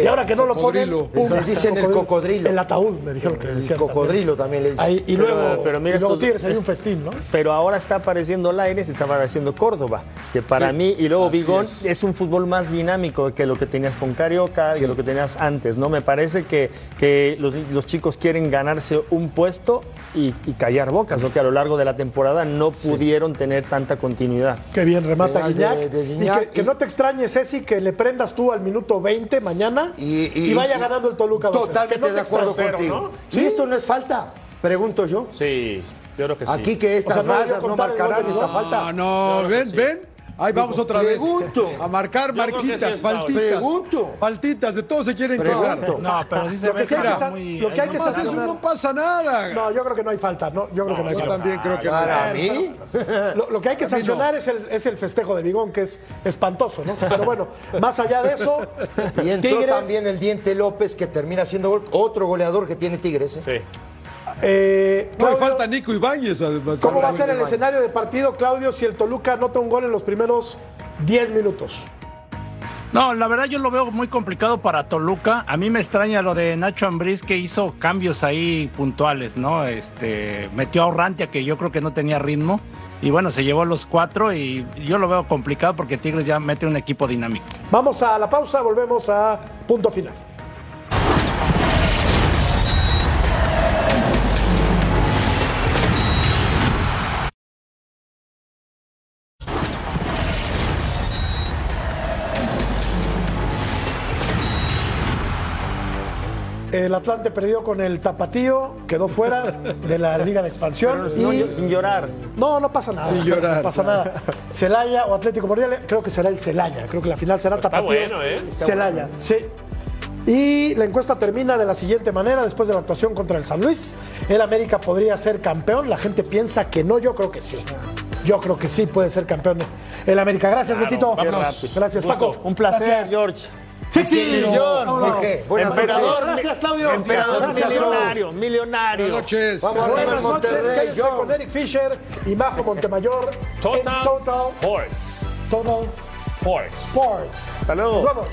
Speaker 1: Y ahora que no lo ponen, pum,
Speaker 7: Le dicen el cocodrilo.
Speaker 1: El ataúd, me dijeron que
Speaker 7: El cocodrilo también le dicen.
Speaker 1: Ahí, y luego,
Speaker 6: pero mira
Speaker 1: y luego
Speaker 6: estos-
Speaker 1: Tigres, hay un festín, ¿no?
Speaker 6: Pero ahora está apareciendo Laines y está apareciendo Córdoba, que para
Speaker 3: Sí,
Speaker 6: mí, y luego
Speaker 3: así
Speaker 6: Bigón,
Speaker 3: es.
Speaker 6: es. un fútbol más dinámico que lo que tenías con Carioca, que lo que tenías antes, ¿no? Me parece que, que los, los chicos quieren ganarse un puesto y, y callar bocas, ¿no? Que a lo largo de la temporada no pudieron tener tanta continuidad.
Speaker 1: Qué bien remata
Speaker 7: Penal
Speaker 1: Guiñac.
Speaker 7: de- de
Speaker 1: Y
Speaker 7: Guiñac.
Speaker 1: que, que no te extrañe, Ceci, que le prendas tú al minuto 20 mañana y,
Speaker 7: Y- y-
Speaker 1: vaya ganando el Toluca. 2-0.
Speaker 7: Totalmente
Speaker 1: no
Speaker 7: de acuerdo contigo.
Speaker 4: ¿no?
Speaker 7: ¿Y esto no es falta? Pregunto yo.
Speaker 4: Sí, yo creo que sí.
Speaker 7: Aquí que estas
Speaker 1: O sea, no
Speaker 7: no marcarán esta falta.
Speaker 3: Ah, no, ven, ven. Ahí vamos otra vez.
Speaker 7: Pregunto.
Speaker 3: A marcar marquitas, faltitas.
Speaker 7: Pregunto.
Speaker 3: Faltitas, de todos se quieren quejar.
Speaker 5: No, pero sí se
Speaker 1: Lo que sí hay
Speaker 5: que
Speaker 1: que
Speaker 5: está
Speaker 1: sa-
Speaker 5: muy-
Speaker 1: lo que hay que
Speaker 3: eso no pasa nada.
Speaker 1: No, yo creo que no hay falta. No, yo creo que no hay
Speaker 3: Yo
Speaker 1: falta.
Speaker 3: también creo que no.
Speaker 7: Para mí.
Speaker 1: Lo, lo que hay que sancionar es, el, es el festejo de Bigón, que es espantoso, ¿no? Pero bueno, más allá de eso,
Speaker 7: Y entró
Speaker 1: Tigres,
Speaker 7: también el Diente López, que termina siendo gol- otro goleador que tiene Tigres. ¿eh?
Speaker 4: Sí.
Speaker 1: Eh,
Speaker 3: No, falta Nico Ibáñez, además.
Speaker 1: ¿cómo va a ser el escenario de partido, Claudio, si el Toluca anota un gol en los primeros 10 minutos?
Speaker 5: No, la verdad yo lo veo muy complicado para Toluca. A mí me extraña lo de Nacho Ambriz que hizo cambios ahí puntuales, ¿no? Este metió a Orrantia que yo creo que no tenía ritmo y bueno, se llevó los cuatro y yo lo veo complicado porque Tigres ya mete un equipo dinámico.
Speaker 1: Vamos a la pausa, volvemos a punto final. El Atlante perdió con el Tapatío, quedó fuera de la Liga de Expansión.
Speaker 6: Pero no,
Speaker 1: y
Speaker 6: sin llorar.
Speaker 1: No, no pasa nada.
Speaker 3: Sin llorar.
Speaker 1: No pasa nada. Celaya o Atlético Morelia, creo que será el Celaya. Creo que la final será
Speaker 4: Está
Speaker 1: Tapatío.
Speaker 4: bueno, ¿eh?
Speaker 1: Celaya, sí. Y la encuesta termina de la siguiente manera, después de la actuación contra el San Luis, el América podría ser campeón, la gente piensa que no, yo creo que sí. Yo creo que sí puede ser campeón el América. Gracias,
Speaker 6: Claro,
Speaker 1: Betito. Gracias. Paco.
Speaker 6: Un placer,
Speaker 1: Gracias.
Speaker 6: George.
Speaker 1: Sexy, buenas
Speaker 6: Emperador,
Speaker 1: noches. Gracias, Claudio.
Speaker 6: Emperador
Speaker 1: Gracias,
Speaker 6: millonario, millonario.
Speaker 3: Buenas noches.
Speaker 1: Vamos a
Speaker 7: Buenas
Speaker 1: noches,
Speaker 7: Monterrey, John.
Speaker 1: con Eric Fisher y Majo Montemayor en
Speaker 4: Total
Speaker 1: Total
Speaker 4: Sports.
Speaker 1: Total
Speaker 4: Sports.
Speaker 1: Sports.
Speaker 6: Hasta luego.
Speaker 1: Nos vamos.